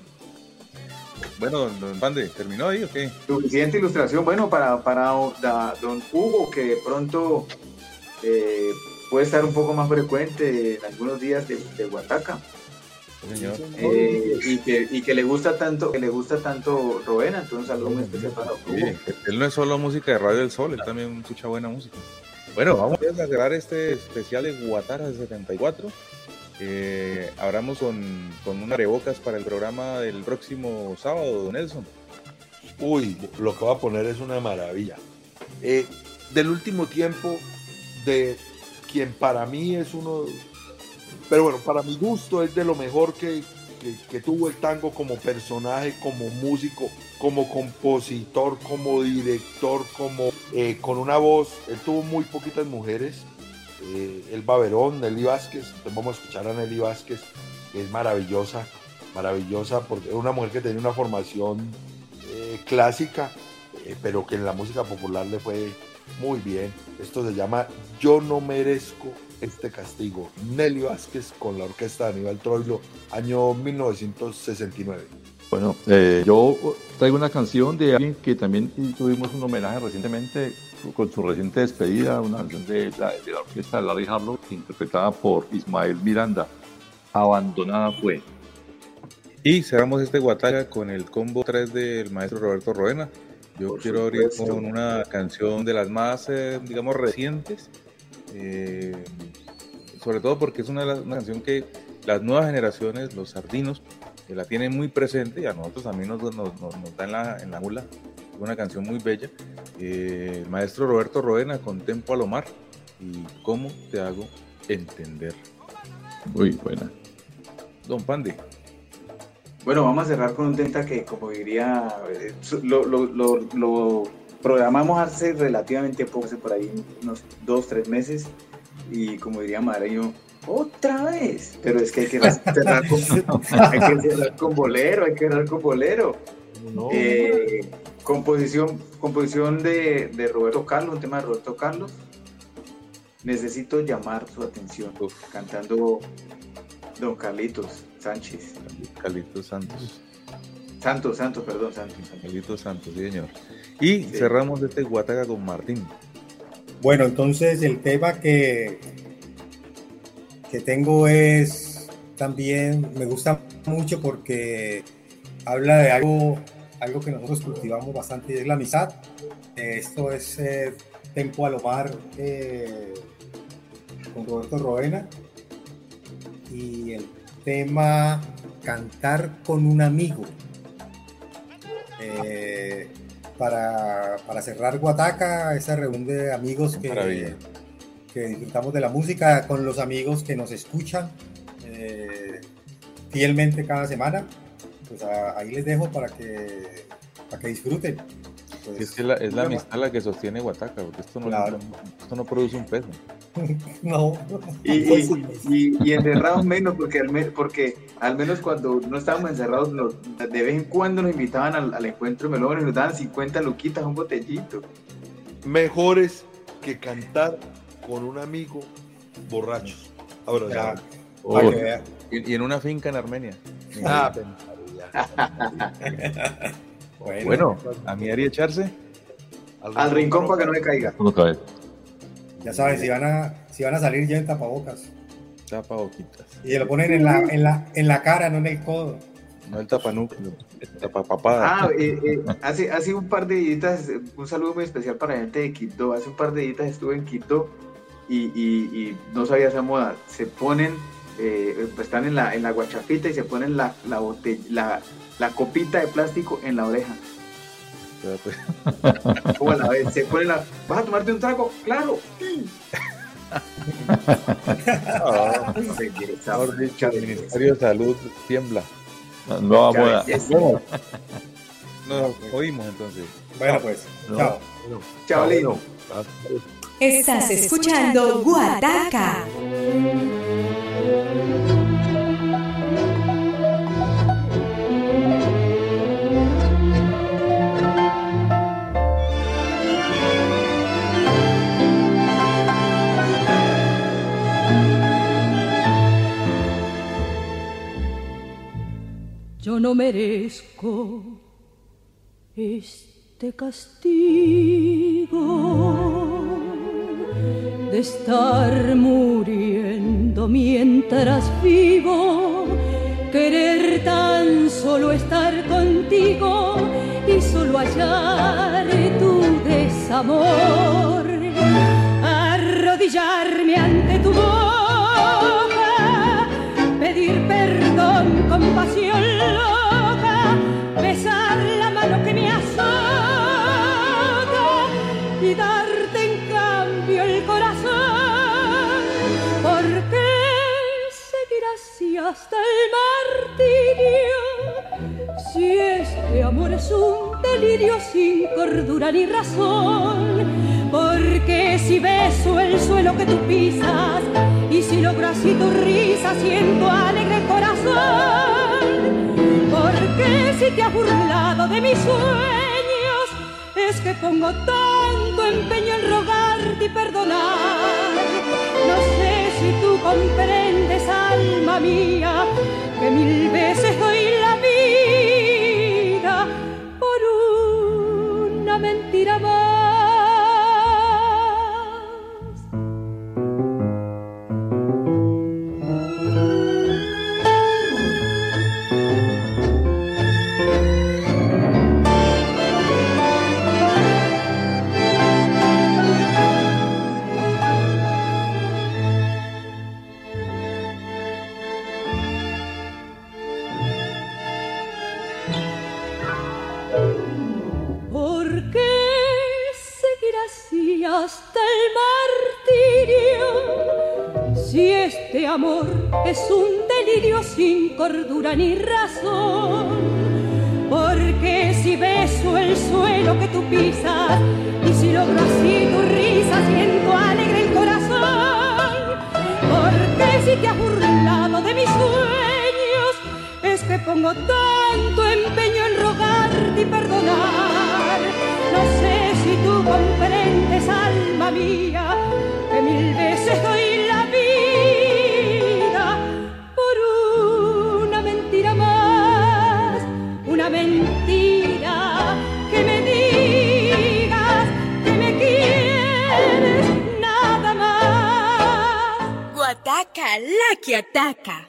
Bueno, don, Pande, ¿terminó ahí o qué? Suficiente ilustración, bueno, para, para da- don Hugo, que de pronto eh, puede estar un poco más frecuente en algunos días de, de Huataca. Señor. Eh, y, que, y que le gusta tanto, que le gusta tanto Roena, entonces un saludo muy especial para Hugo. Sí, él no es solo música de Radio del Sol, él también escucha buena música. Bueno, vamos a cerrar este especial en Guatara de 74. Eh, abramos con, con un arebocas para el programa del próximo sábado, don Nelson. Uy, lo que va a poner es una maravilla. Eh, del último tiempo, de quien para mí es uno, pero bueno, para mi gusto es de lo mejor que, que- tuvo el tango como personaje, como músico, como compositor, como director, como eh, con una voz. Él tuvo muy poquitas mujeres. Eh, el Baberón, Nelly Vázquez, entonces vamos a escuchar a Nelly Vázquez, que es maravillosa, maravillosa, porque es una mujer que tenía una formación eh, clásica, pero que en la música popular le fue muy bien. Esto se llama Yo no merezco este castigo. Nelly Vázquez con la orquesta de Aníbal Troilo, año 1969. Bueno, eh, yo traigo una canción de alguien que también tuvimos un homenaje recientemente con su reciente despedida, una canción de la, de la orquesta de Larry Harlow, interpretada por Ismael Miranda. Abandonada fue. Y cerramos este Guatara con el combo 3 del maestro Roberto Roena. Yo quiero abrir supuesto. con una canción de las más, eh, digamos, recientes. Eh, sobre todo porque es una, canción que las nuevas generaciones, los sardinos, eh, la tienen muy presente y a nosotros también nos, nos, nos- nos da en la, en la mula. Es una canción muy bella. Eh, el maestro Roberto Roena con Tempo al Omar y cómo te hago entender. Muy buena. Don Pandi. Bueno, vamos a cerrar con un tema que, como diría, eh, lo, lo, lo programamos hace relativamente poco, hace por ahí unos dos, tres meses, y como diría Mario, otra vez. Pero es que hay que cerrar con, hay que cerrar con bolero, hay que cerrar con bolero. Eh, composición composición de, de Roberto Carlos, un tema de Roberto Carlos. Necesito llamar su atención, cantando Don Carlitos Sánchez. Carlitos Santos. Santos, Santos, perdón, Santos. Carlitos Santos, sí, señor. Y cerramos este Guataga con Martín. Bueno, entonces el tema que, que tengo es también, me gusta mucho porque habla de algo, algo que nosotros cultivamos bastante y es la amistad. Esto es eh, Tempo Alomar eh, con Roberto Roena y el tema Cantar con un amigo. Eh, para, para cerrar Guataca, esa reunión de amigos que, que disfrutamos de la música con los amigos que nos escuchan eh, fielmente cada semana. Pues a- ahí les dejo para que, para que disfruten. Pues, es que la, es la amistad la que sostiene Guataca, porque esto no, Claro. esto no produce un peso. No. Y, y, y- y encerrados menos, porque al, me- porque al menos cuando no estábamos encerrados, nos- de vez en cuando nos invitaban al, al encuentro de melón y nos daban 50 luquitas, un botellito. Mejores que cantar con un amigo borrachos. Ahora, Ya. Oh, Para que vea. y, y en una finca en Armenia. Ah, bueno, a mí haría echarse. Al rincón para que no me caiga. Ya saben, si van a, si van a salir, lleven tapabocas. Tapabocitas. Y se lo ponen en la, en la, en la cara, no en el codo. No el tapanúcleo, el tapapapada. Ah, eh, eh, hace, hace un par de días, un saludo muy especial para la gente de Quito. Hace un par de días estuve en Quito y, y- y no sabía esa moda. Se ponen, eh, pues están en la, en la guachafita y se ponen la, la, botella, la, la copita de plástico en la oreja. O a la vez, se ponen la. ¿Vas a tomarte un trago? ¡Claro! Mejor dicho, el Ministerio de Salud tiembla. Nueva moda. Bueno, Nos oímos entonces. Bueno, pues, No. chao. Chao, lindo. Estás escuchando Guataca. Yo no merezco este castigo de estar muriendo mientras vivo, querer tan solo estar contigo y solo hallar tu desamor, arrodillarme ante tu boca, pedir perdón con pasión loca, besar la mano que me azota y darte en cambio el corazón. ¿Por qué seguir así hasta el martirio? Si este amor es un delirio sin cordura ni razón. Porque si beso el suelo que tú pisas y si logro así tu risa siento alegre corazón. Porque si te has burlado de mis sueños es que pongo tanto empeño en rogarte y perdonar. No sé si tú comprendes, alma mía, que mil veces doy la hasta el martirio? Si este amor es un delirio sin cordura ni razón. Porque si beso el suelo que tú pisas y si logro así tu risa siento alegre el corazón. Porque si te has burlado de mis sueños es que pongo tanto empeño en rogarte y perdonar. No sé si tú comprendes, alma mía, que mil veces doy la vida por una mentira más, una mentira que me digas que me quieres nada más. Guataca, la que ataca.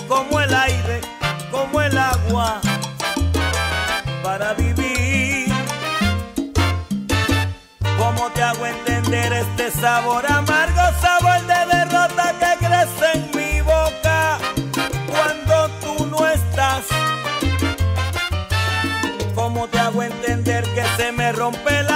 como el aire, como el agua, para vivir. ¿Cómo te hago entender este sabor amargo, sabor de derrota que crece en mi boca cuando tú no estás? ¿Cómo te hago entender que se me rompe la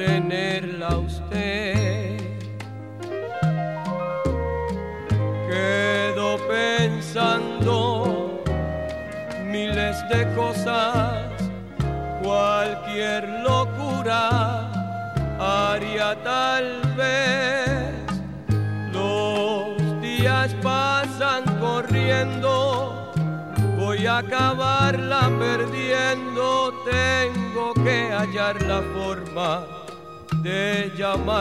para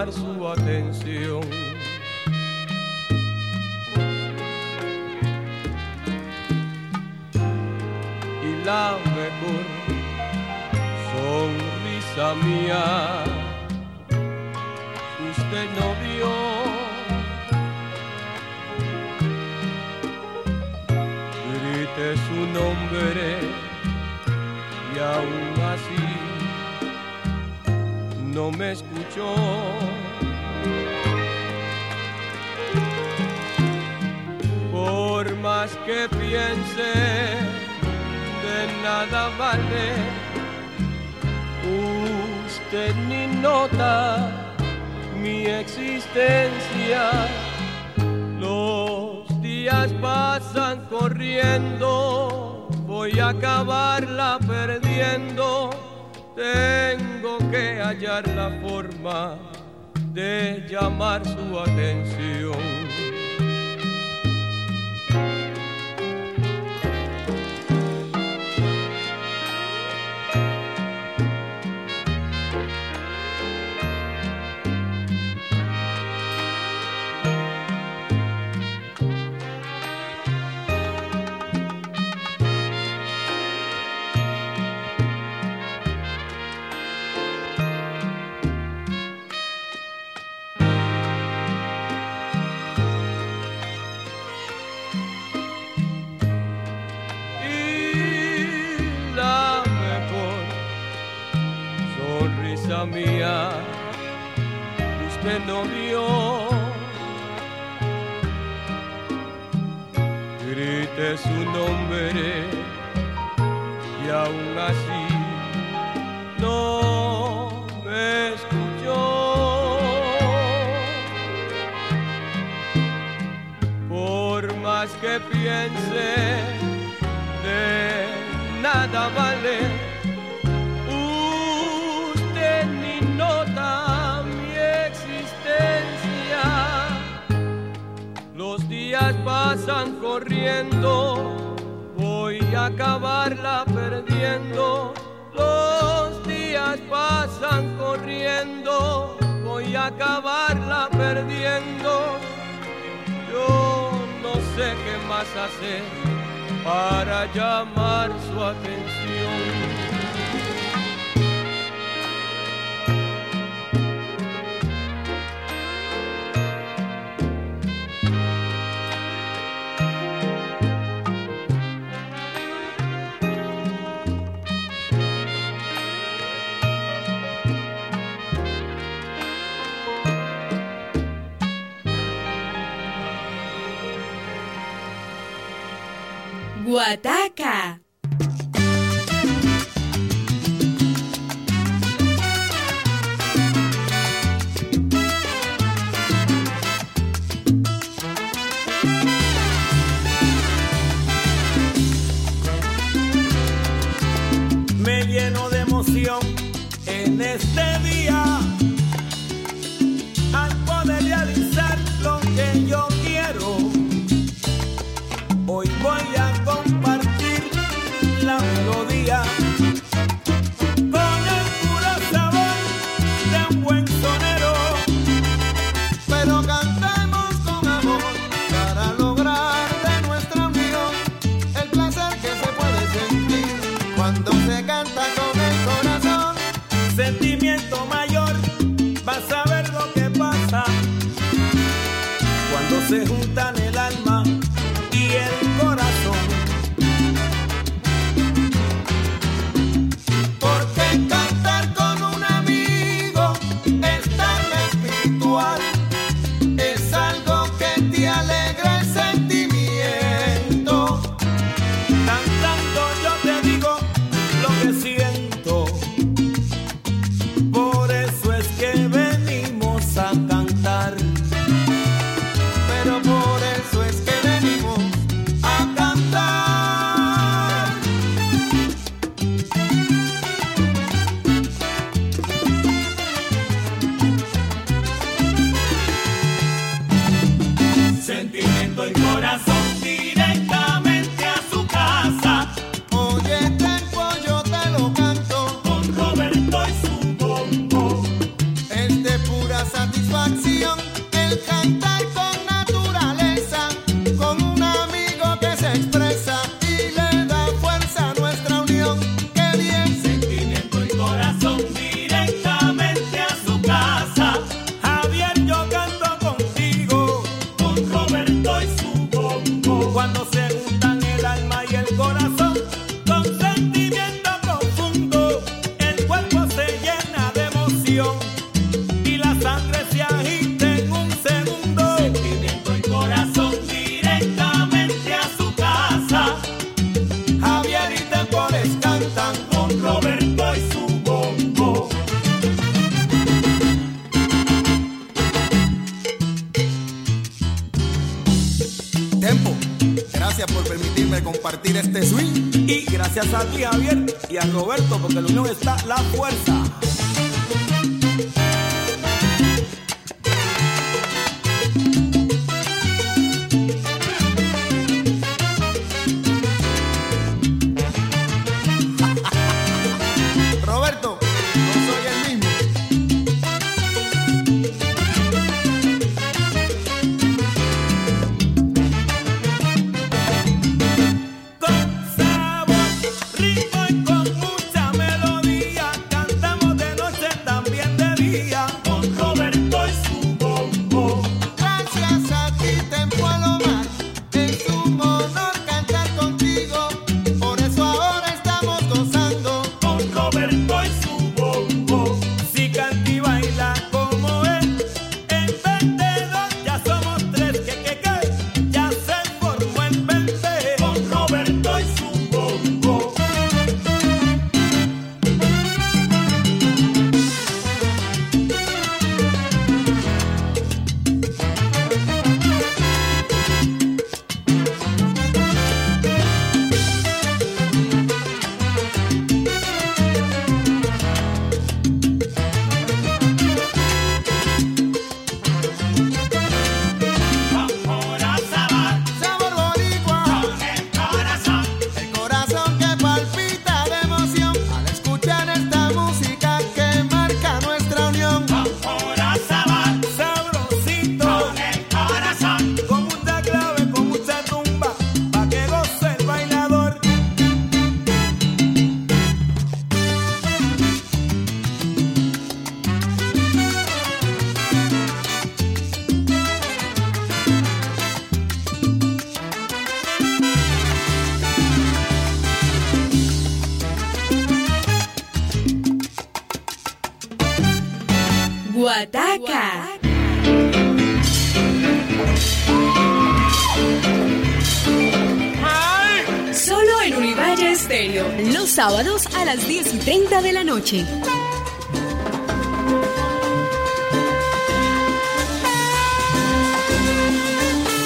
de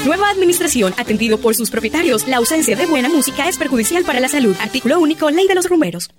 Nueva administración, atendido por sus propietarios. La ausencia de buena música es perjudicial para la salud. Artículo único, Ley de los Rumeros.